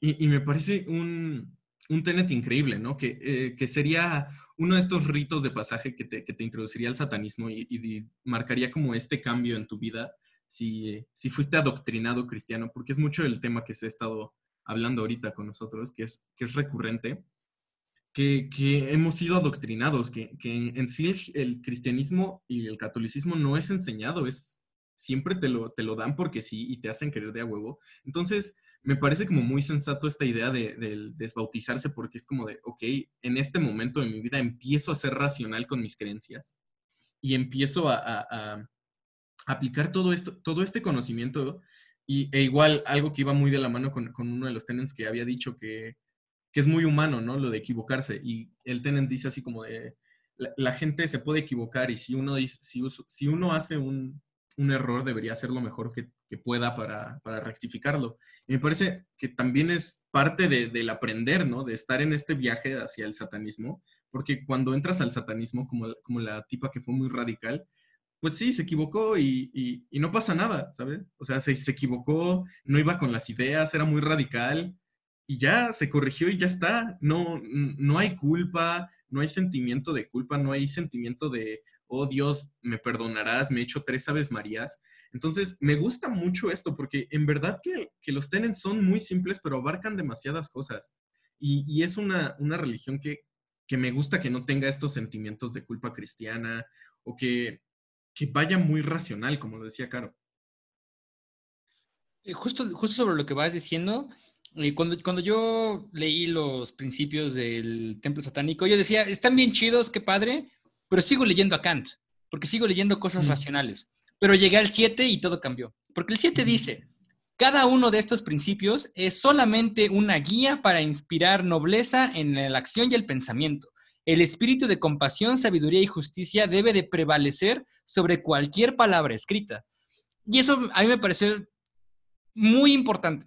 Y, y me parece un, un tenet increíble, ¿no? Que, eh, que sería uno de estos ritos de pasaje que te, que te introduciría al satanismo y, marcaría como este cambio en tu vida si, si fuiste adoctrinado cristiano, porque es mucho el tema que se ha estado hablando ahorita con nosotros, que es, que es recurrente, que, que hemos sido adoctrinados, que, que en, en, sí el, cristianismo y el catolicismo no es enseñado, es siempre te lo, te lo dan porque sí y te hacen querer de a huevo. Entonces, me parece como muy sensato esta idea de, desbautizarse porque es como de, ok, en este momento de mi vida empiezo a ser racional con mis creencias y empiezo a, aplicar todo, esto, todo este conocimiento y, e igual algo que iba muy de la mano con, uno de los tenants que había dicho que, es muy humano, ¿no? Lo de equivocarse. Y el tenant dice así como de, la, gente se puede equivocar y si uno, dice, si, si uno hace un, un error debería hacer lo mejor que, pueda para, rectificarlo. Y me parece que también es parte del aprender, ¿no? De estar en este viaje hacia el satanismo, porque cuando entras al satanismo, como, como la tipa que fue muy radical, pues sí, se equivocó y, no pasa nada, ¿sabes? O sea, se, se, equivocó, no iba con las ideas, era muy radical y ya se corrigió y ya está. No, no hay culpa, no hay sentimiento de culpa, no hay sentimiento de, oh Dios, me perdonarás, me he hecho tres Aves Marías. Entonces, me gusta mucho esto porque en verdad que, los tenen son muy simples, pero abarcan demasiadas cosas. Y, es una, religión que, me gusta que no tenga estos sentimientos de culpa cristiana o que, vaya muy racional, como decía Caro. Eh, justo, justo sobre lo que vas diciendo, eh, cuando, cuando yo leí los principios del templo satánico, yo decía, están bien chidos, qué padre, pero sigo leyendo a Kant, porque sigo leyendo cosas mm. racionales. Pero llegué al 7 y todo cambió. Porque el 7 dice, cada uno de estos principios es solamente una guía para inspirar nobleza en la acción y el pensamiento. El espíritu de compasión, sabiduría y justicia debe de prevalecer sobre cualquier palabra escrita. Y eso a mí me pareció muy importante,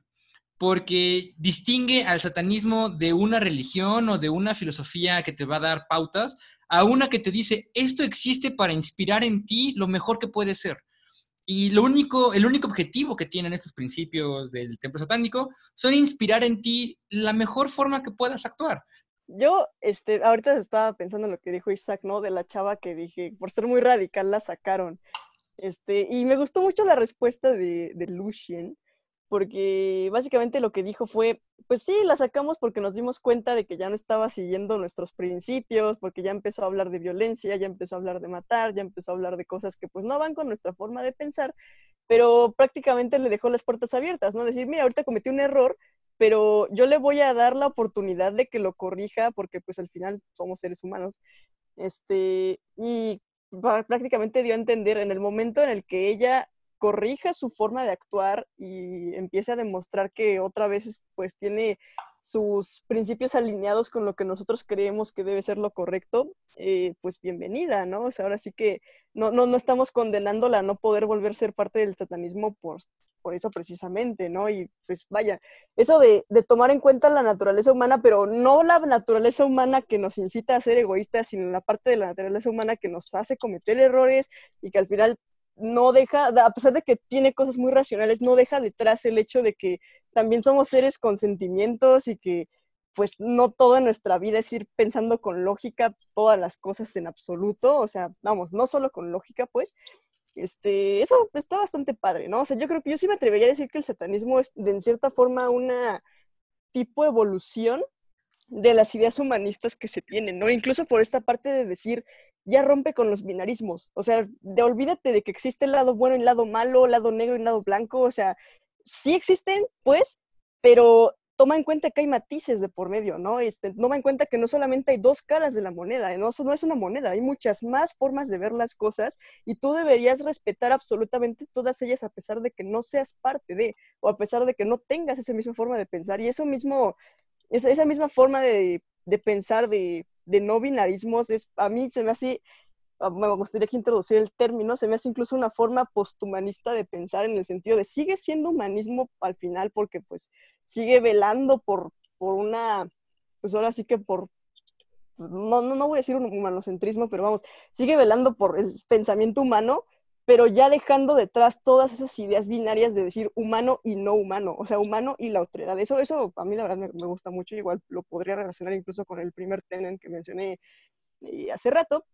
porque distingue al satanismo de una religión o de una filosofía que te va a dar pautas a una que te dice, esto existe para inspirar en ti lo mejor que puede ser. Y lo único, el único objetivo que tienen estos principios del templo satánico son inspirar en ti la mejor forma que puedas actuar. Yo, este, ahorita estaba pensando en lo que dijo Isaac, ¿no? De la chava que dije, por ser muy radical la sacaron. Este, y me gustó mucho la respuesta de, de Lucien, porque básicamente lo que dijo fue, pues sí, la sacamos porque nos dimos cuenta de que ya no estaba siguiendo nuestros principios, porque ya empezó a hablar de violencia, ya empezó a hablar de matar, ya empezó a hablar de cosas que pues no van con nuestra forma de pensar, pero prácticamente le dejó las puertas abiertas, ¿no? Decir, mira, ahorita cometí un error, pero yo le voy a dar la oportunidad de que lo corrija porque pues al final somos seres humanos. Este, y prácticamente dio a entender en el momento en el que ella corrija su forma de actuar y empiece a demostrar que otra vez pues tiene sus principios alineados con lo que nosotros creemos que debe ser lo correcto, eh, pues bienvenida, ¿no? O sea, ahora sí que no, no, no estamos condenándola a no poder volver a ser parte del satanismo por, por eso precisamente, ¿no? Y pues vaya, eso de, de, tomar en cuenta la naturaleza humana, pero no la naturaleza humana que nos incita a ser egoístas, sino la parte de la naturaleza humana que nos hace cometer errores y que al final no deja, a pesar de que tiene cosas muy racionales, no deja detrás el hecho de que también somos seres con sentimientos y que pues no toda nuestra vida es ir pensando con lógica todas las cosas en absoluto, o sea, vamos, no solo con lógica, pues, Este, eso está bastante padre, ¿no? O sea, yo creo que yo sí me atrevería a decir que el satanismo es de en cierta forma una tipo evolución de las ideas humanistas que se tienen, ¿no? Incluso por esta parte de decir, ya rompe con los binarismos, o sea, de, olvídate de que existe el lado bueno y el lado malo, lado negro y lado blanco, o sea, sí existen, pues, pero toma en cuenta que hay matices de por medio, ¿no? Este, toma en cuenta que no solamente hay dos caras de la moneda, ¿no? Eso no es una moneda, hay muchas más formas de ver las cosas y tú deberías respetar absolutamente todas ellas a pesar de que no seas parte de, o a pesar de que no tengas esa misma forma de pensar. Y eso mismo, esa misma forma de, de pensar de, de no binarismos, es, a mí se me hace Ah, me gustaría que introducir el término, se me hace incluso una forma posthumanista de pensar en el sentido de sigue siendo humanismo al final porque pues sigue velando por, por una, pues ahora sí que por, no, no, no voy a decir un humanocentrismo, pero vamos, sigue velando por el pensamiento humano, pero ya dejando detrás todas esas ideas binarias de decir humano y no humano, o sea, humano y la otredad. Eso, eso a mí la verdad me, me gusta mucho, igual lo podría relacionar incluso con el primer Tenen que mencioné eh, hace rato.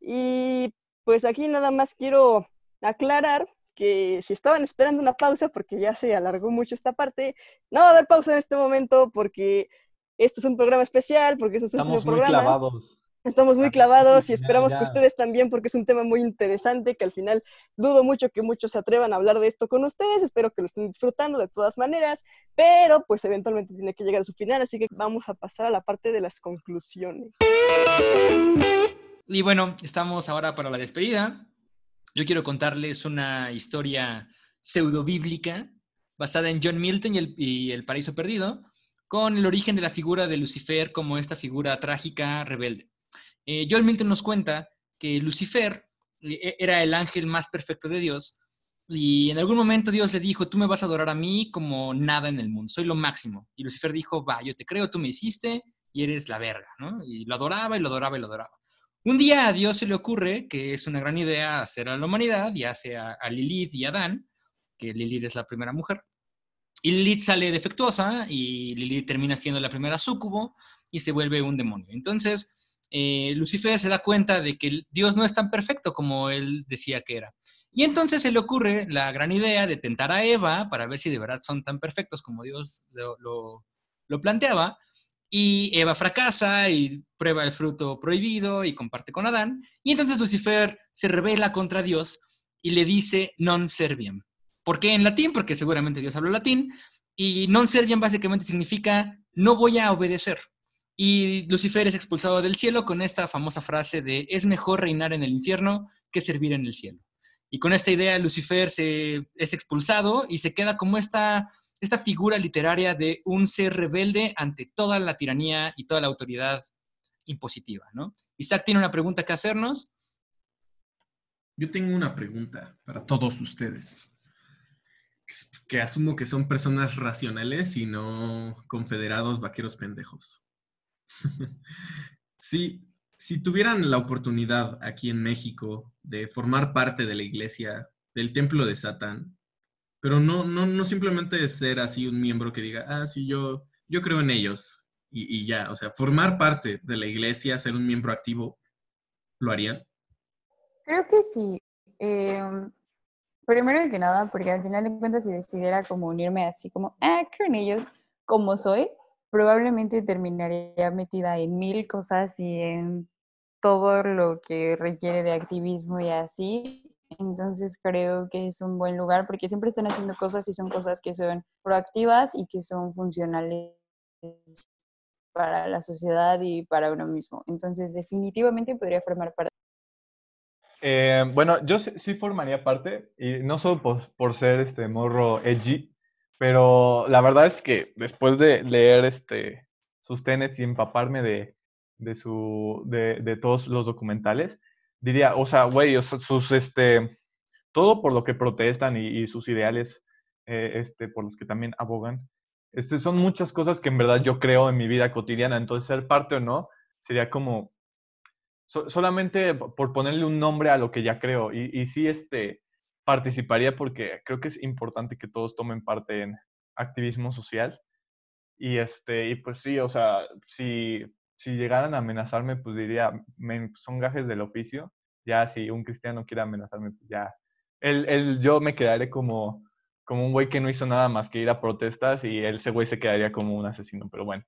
Y pues aquí nada más quiero aclarar que si estaban esperando una pausa, porque ya se alargó mucho esta parte, no va a haber pausa en este momento porque este es un programa especial, porque este es un Estamos muy programa. clavados. Estamos muy Ah, clavados y esperamos que ustedes también, porque es un tema muy interesante, que al final dudo mucho que muchos se atrevan a hablar de esto con ustedes, espero que lo estén disfrutando de todas maneras, pero pues eventualmente tiene que llegar a su final, así que vamos a pasar a la parte de las conclusiones. Y bueno, estamos ahora para la despedida. Yo quiero contarles una historia pseudo-bíblica basada en John Milton y el, y el Paraíso Perdido, con el origen de la figura de Lucifer como esta figura trágica rebelde. Eh, John Milton nos cuenta que Lucifer eh, era el ángel más perfecto de Dios y en algún momento Dios le dijo, tú me vas a adorar a mí como nada en el mundo, soy lo máximo. Y Lucifer dijo, va, yo te creo, tú me hiciste y eres la verga, ¿no? Y lo adoraba y lo adoraba y lo adoraba. Un día a Dios se le ocurre que es una gran idea hacer a la humanidad y hace a, a Lilith y a Adán, que Lilith es la primera mujer. Y Lilith sale defectuosa y Lilith termina siendo la primera súcubo y se vuelve un demonio. Entonces, eh, Lucifer se da cuenta de que Dios no es tan perfecto como él decía que era. Y entonces se le ocurre la gran idea de tentar a Eva para ver si de verdad son tan perfectos como Dios lo, planteaba. Y Eva fracasa y prueba el fruto prohibido y comparte con Adán. Y entonces Lucifer se revela contra Dios y le dice non serviam. ¿Por qué en latín? Porque seguramente Dios habló latín. Y non serviam básicamente significa no voy a obedecer. Y Lucifer es expulsado del cielo con esta famosa frase de es mejor reinar en el infierno que servir en el cielo. Y con esta idea Lucifer se, es expulsado y se queda como esta, esta figura literaria de un ser rebelde ante toda la tiranía y toda la autoridad impositiva. ¿no? Isaac tiene una pregunta que hacernos. Yo tengo una pregunta para todos ustedes, que asumo que son personas racionales y no confederados vaqueros pendejos. si, si tuvieran la oportunidad aquí en México de formar parte de la iglesia, del templo de Satán, pero no, no, no simplemente ser así un miembro que diga, ah, sí, yo, yo creo en ellos y, y ya, o sea, formar parte de la iglesia, ser un miembro activo, ¿lo harían? Creo que sí. Em, primero que nada, porque al final de cuentas, si decidiera como unirme así como, ah, creo en ellos, como soy, probablemente terminaría metida en mil cosas y en todo lo que requiere de activismo y así. Entonces creo que es un buen lugar porque siempre están haciendo cosas y son cosas que son proactivas y que son funcionales para la sociedad y para uno mismo. Entonces definitivamente podría formar parte. Eh, bueno, yo sí, formaría parte, y no solo por, por ser este morro edgy, pero la verdad es que después de leer este, sus tenets y empaparme de, de, su, de, de todos los documentales, diría, o sea, güey, sus, este, todo por lo que protestan y, sus ideales, eh, este, por los que también abogan, este, son muchas cosas que en verdad yo creo en mi vida cotidiana, entonces ser parte o no sería como so- solamente por ponerle un nombre a lo que ya creo. Y, y sí, este, participaría porque creo que es importante que todos tomen parte en activismo social. Y, este, y pues sí, o sea, si, si llegaran a amenazarme, pues diría, "Men, son gajes del oficio. Ya si un cristiano quiere amenazarme, pues ya él, él- yo me quedaré como, como un güey que no hizo nada más que ir a protestas y ese güey se quedaría como un asesino, pero bueno.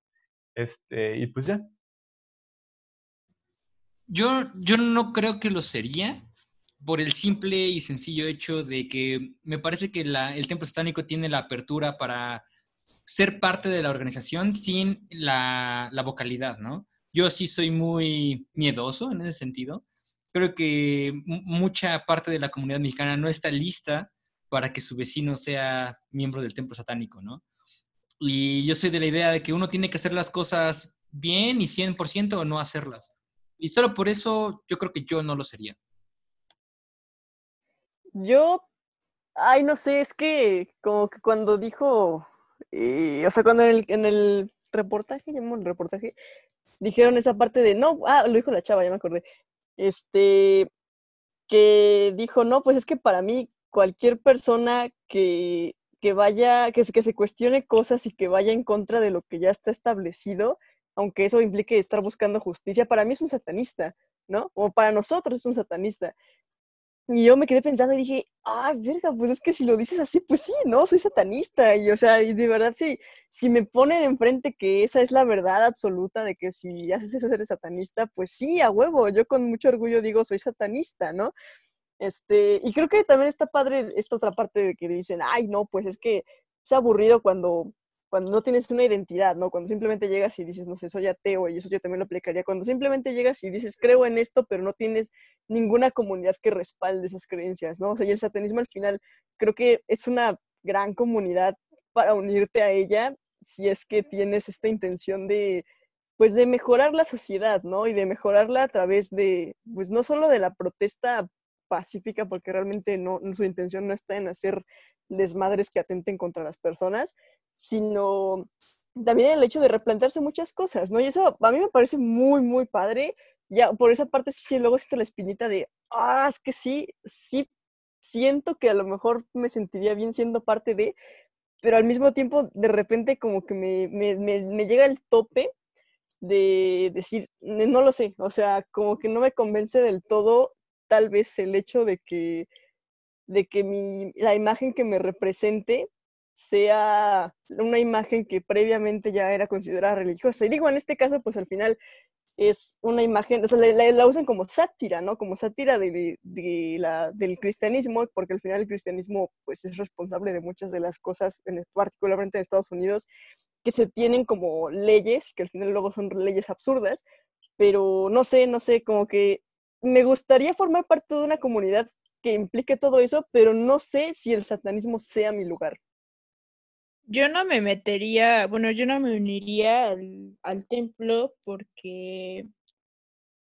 Este, y pues ya. Yo, yo no creo que lo sería por el simple y sencillo hecho de que me parece que la- el templo satánico tiene la apertura para ser parte de la organización sin la, la vocalidad, ¿no? Yo sí soy muy miedoso en ese sentido. Creo que mu- mucha parte de la comunidad mexicana no está lista para que su vecino sea miembro del templo satánico, ¿no? Y yo soy de la idea de que uno tiene que hacer las cosas bien y 100% o no hacerlas. Y solo por eso yo creo que yo no lo sería. Yo, ay, no sé, es que como que cuando dijo, eh, o sea, cuando en el, reportaje, llamamos el reportaje, dijeron esa parte de, no, ah, lo dijo la chava, ya me acordé, este, que dijo, no, pues es que para mí cualquier persona que, que vaya, que que se cuestione cosas y que vaya en contra de lo que ya está establecido, aunque eso implique estar buscando justicia, para mí es un satanista, ¿no? O para nosotros es un satanista. Y yo me quedé pensando y dije, ay, verga, pues es que si lo dices así, pues sí, no, soy satanista. Y o sea, de verdad, si, si me ponen enfrente que esa es la verdad absoluta de que si haces eso eres satanista, pues sí, a huevo, yo con mucho orgullo digo, soy satanista, ¿no? Este, y creo que también está padre esta otra parte de que dicen, ay, no, pues es que es aburrido cuando, cuando no tienes una identidad, ¿no? Cuando simplemente llegas y dices, no sé, soy ateo, y eso yo también lo aplicaría. Cuando simplemente llegas y dices, creo en esto, pero no tienes ninguna comunidad que respalde esas creencias, ¿no? O sea, y el satanismo al final creo que es una gran comunidad para unirte a ella si es que tienes esta intención de, pues, de mejorar la sociedad, ¿no? Y de mejorarla a través de, pues, no solo de la protesta pacífica, porque realmente no, su intención no está en hacer desmadres que atenten contra las personas, sino también el hecho de replantearse muchas cosas, ¿no? Y eso a mí me parece muy, muy padre. Ya, por esa parte sí, luego siento la espinita de, ah, es que sí, sí, siento que a lo mejor me sentiría bien siendo parte de, pero al mismo tiempo de repente como que me, me, me, me llega el tope de decir, no lo sé, o sea, como que no me convence del todo tal vez el hecho de que, de que mi, la imagen que me represente sea una imagen que previamente ya era considerada religiosa. Y digo, en este caso, pues al final es una imagen, o sea, la, la- usan como sátira, ¿no? Como sátira de, de la, del cristianismo, porque al final el cristianismo, pues es responsable de muchas de las cosas, en, particularmente en Estados Unidos, que se tienen como leyes, que al final luego son leyes absurdas, pero no sé, no sé, como que me gustaría formar parte de una comunidad que implique todo eso, pero no sé si el satanismo sea mi lugar. Yo no me metería, bueno, yo no me uniría al, al templo porque,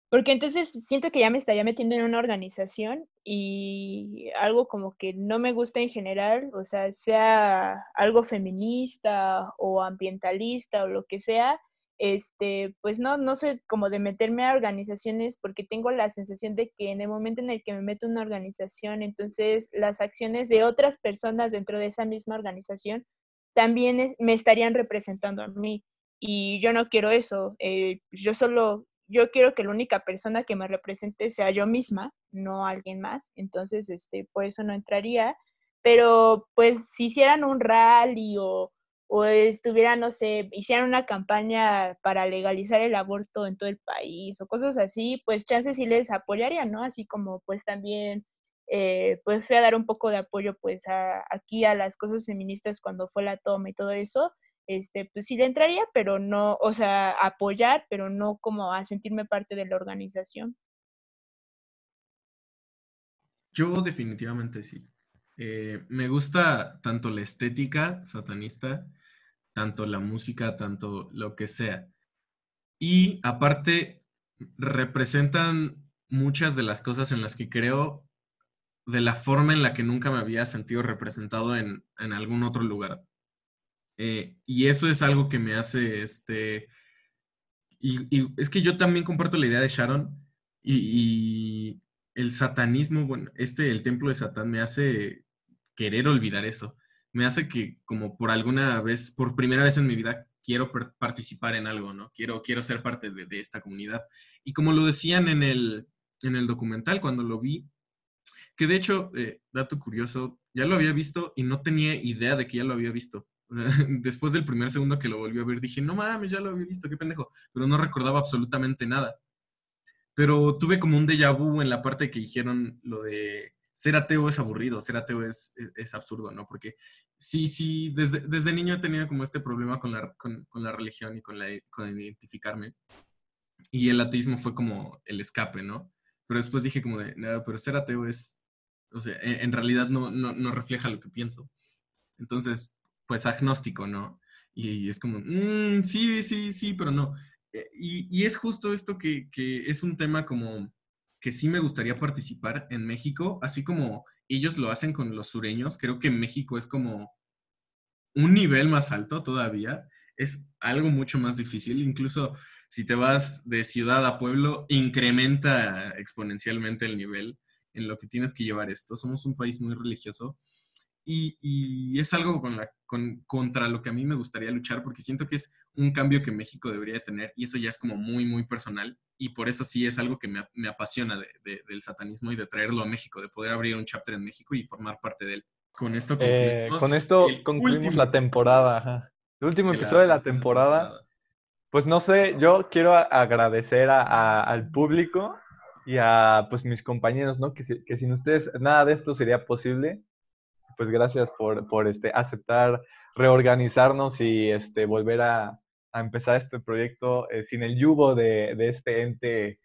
porque entonces siento que ya me estaría metiendo en una organización y algo como que no me gusta en general, o sea, sea algo feminista o ambientalista o lo que sea, este, pues no, no soy como de meterme a organizaciones porque tengo la sensación de que en el momento en el que me meto en una organización, entonces las acciones de otras personas dentro de esa misma organización también me estarían representando a mí. Y yo no quiero eso. eh, yo solo, yo quiero que la única persona que me represente sea yo misma, no alguien más. Entonces, este, por eso no entraría. Pero, pues, si hicieran un rally o, o estuvieran, no sé, hicieran una campaña para legalizar el aborto en todo el país o cosas así, pues chances sí les apoyaría, ¿no? Así como, pues, también eh, pues fui a dar un poco de apoyo pues a- aquí a las cosas feministas cuando fue la toma y todo eso, este, pues sí le entraría, pero no, o sea, apoyar, pero no como a sentirme parte de la organización. Yo definitivamente sí. Eh, me gusta tanto la estética satanista, tanto la música, tanto lo que sea. Y aparte, representan muchas de las cosas en las que creo de la forma en la que nunca me había sentido representado en, en algún otro lugar. Eh, y eso es algo que me hace, este, y, es que yo también comparto la idea de Sharon y, y el satanismo, bueno, este, el templo de Satán me hace querer olvidar eso. Me hace que como por alguna vez, por primera vez en mi vida, quiero participar en algo, ¿no? Quiero, quiero ser parte de, de esta comunidad. Y como lo decían en el, en el documental, cuando lo vi, Que de hecho, eh, dato curioso, ya lo había visto y no tenía idea de que ya lo había visto. Después del primer segundo que lo volví a ver, dije, no mames, ya lo había visto, qué pendejo. Pero no recordaba absolutamente nada. Pero tuve como un déjà vu en la parte que dijeron lo de ser ateo es aburrido, ser ateo es, es, absurdo, ¿no? Porque sí, sí, desde, desde niño he tenido como este problema con la, con, la religión y con, la, con identificarme. Y el ateísmo fue como el escape, ¿no? Pero después dije como de, no, pero ser ateo es, o sea, en, en realidad no, no, no, refleja lo que pienso. Entonces, pues agnóstico, ¿no? Y, es como, mmm, sí, sí, sí, pero no. Eh, y, y es justo esto que, que es un tema como que sí me gustaría participar en México, así como ellos lo hacen con los sureños, creo que México es como un nivel más alto todavía, es algo mucho más difícil, incluso si te vas de ciudad a pueblo, incrementa exponencialmente el nivel en lo que tienes que llevar esto. Somos un país muy religioso y, es algo con contra lo que a mí me gustaría luchar porque siento que es un cambio que México debería tener y eso ya es como muy, muy personal y por eso sí es algo que me, me apasiona del satanismo y de traerlo a México, de poder abrir un chapter en México y formar parte de él. Con esto eh, concluimos, con esto concluimos la temporada. El último episodio de la temporada. Pues no sé, yo quiero agradecer a, al público y a pues mis compañeros, ¿no? Que, que sin ustedes nada de esto sería posible pues gracias por, por este, aceptar reorganizarnos y este, volver a, a empezar este proyecto eh, sin el yugo de, de, este ente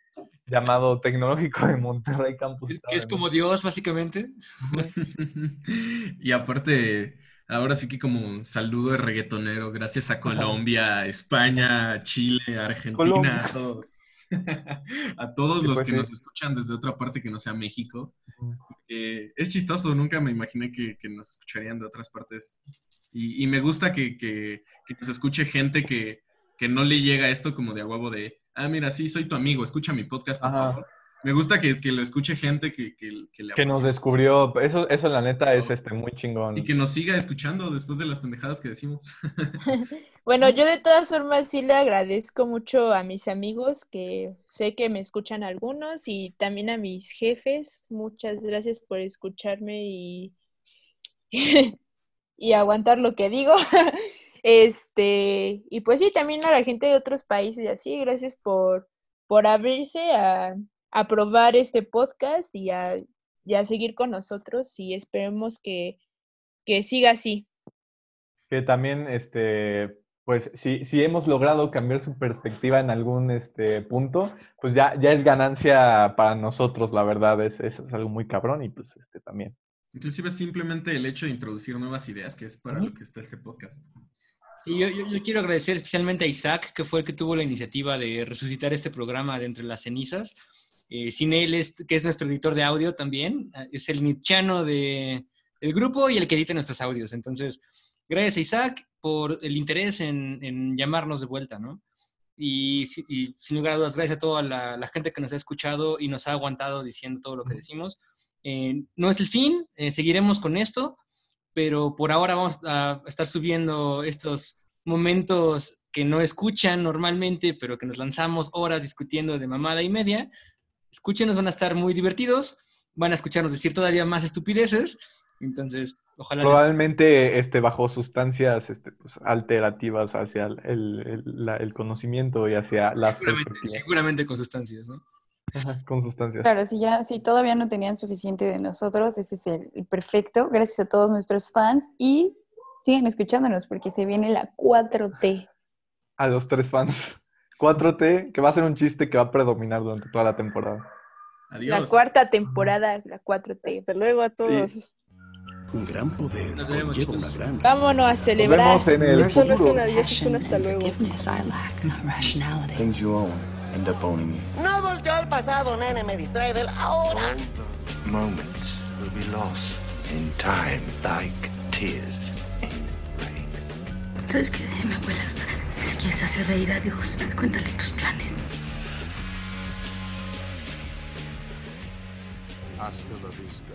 llamado Tecnológico de Monterrey Campus. Que es como Dios, básicamente. y aparte, ahora sí que como un saludo de reggaetonero, gracias a Colombia, España, Chile, Argentina, a todos. a todos los pues que nos escuchan desde otra parte que no sea México. Eh, es chistoso, nunca me imaginé que, nos escucharían de otras partes. Y, me gusta que, nos escuche gente que, no le llega esto como de a huevo de, ah, mira, sí, soy tu amigo, escucha mi podcast, por favor. Me gusta que, lo escuche gente que, que, le Que nos descubrió. Eso, eso la neta es este, muy chingón. Y que nos siga escuchando después de las pendejadas que decimos. bueno, yo de todas formas sí le agradezco mucho a mis amigos que sé que me escuchan algunos y también a mis jefes. Muchas gracias por escucharme y, y aguantar lo que digo. este, y pues sí, también a la gente de otros países y así, gracias por, por abrirse a a probar este podcast y a, seguir con nosotros y esperemos que, siga así. Que también, este, pues si, si hemos logrado cambiar su perspectiva en algún este, punto, pues ya, ya es ganancia para nosotros, la verdad, es, es, algo muy cabrón y pues este también. Inclusive simplemente el hecho de introducir nuevas ideas, que es para lo que está este podcast. Sí, yo, yo, quiero agradecer especialmente a Isaac, que fue el que tuvo la iniciativa de resucitar este programa de Entre las Cenizas. Eh, sin él, es, que es nuestro editor de audio también, ah, es el nichano de, del grupo y el que edita nuestros audios. Entonces, gracias a Isaac por el interés en, llamarnos de vuelta, ¿no? Y, sin lugar a dudas, gracias a toda la, gente que nos ha escuchado y nos ha aguantado diciendo todo lo que decimos. Eh, no es el fin, eh, seguiremos con esto, pero por ahora vamos a estar subiendo estos momentos que no escuchan normalmente, pero que nos lanzamos horas discutiendo de mamada y media, escúchenos, van a estar muy divertidos, van a escucharnos decir todavía más estupideces, entonces ojalá... Probablemente este, bajo sustancias este, pues, alterativas hacia el, el, conocimiento y hacia las seguramente, seguramente con sustancias, ¿no? Con sustancias. Claro, si ya, si todavía no tenían suficiente de nosotros, ese es el, perfecto. Gracias a todos nuestros fans y sigan escuchándonos porque se viene la 4T. A los tres fans. 4T, que va a ser un chiste que va a predominar durante toda la temporada. Adiós. La cuarta temporada, la 4T. Hasta luego a todos. Un gran poder conlleva una gran Vámonos a celebrar. Nos vemos en el Esto no es un adiós, es un hasta luego. Things you own end up owning you. No volteo al pasado, nene, me distrae del ahora. Moments will be lost in time like tears in rain. ¿Sabes qué decía mi abuela? Si quieres hacer reír a Dios, cuéntale tus planes. Hasta la vista.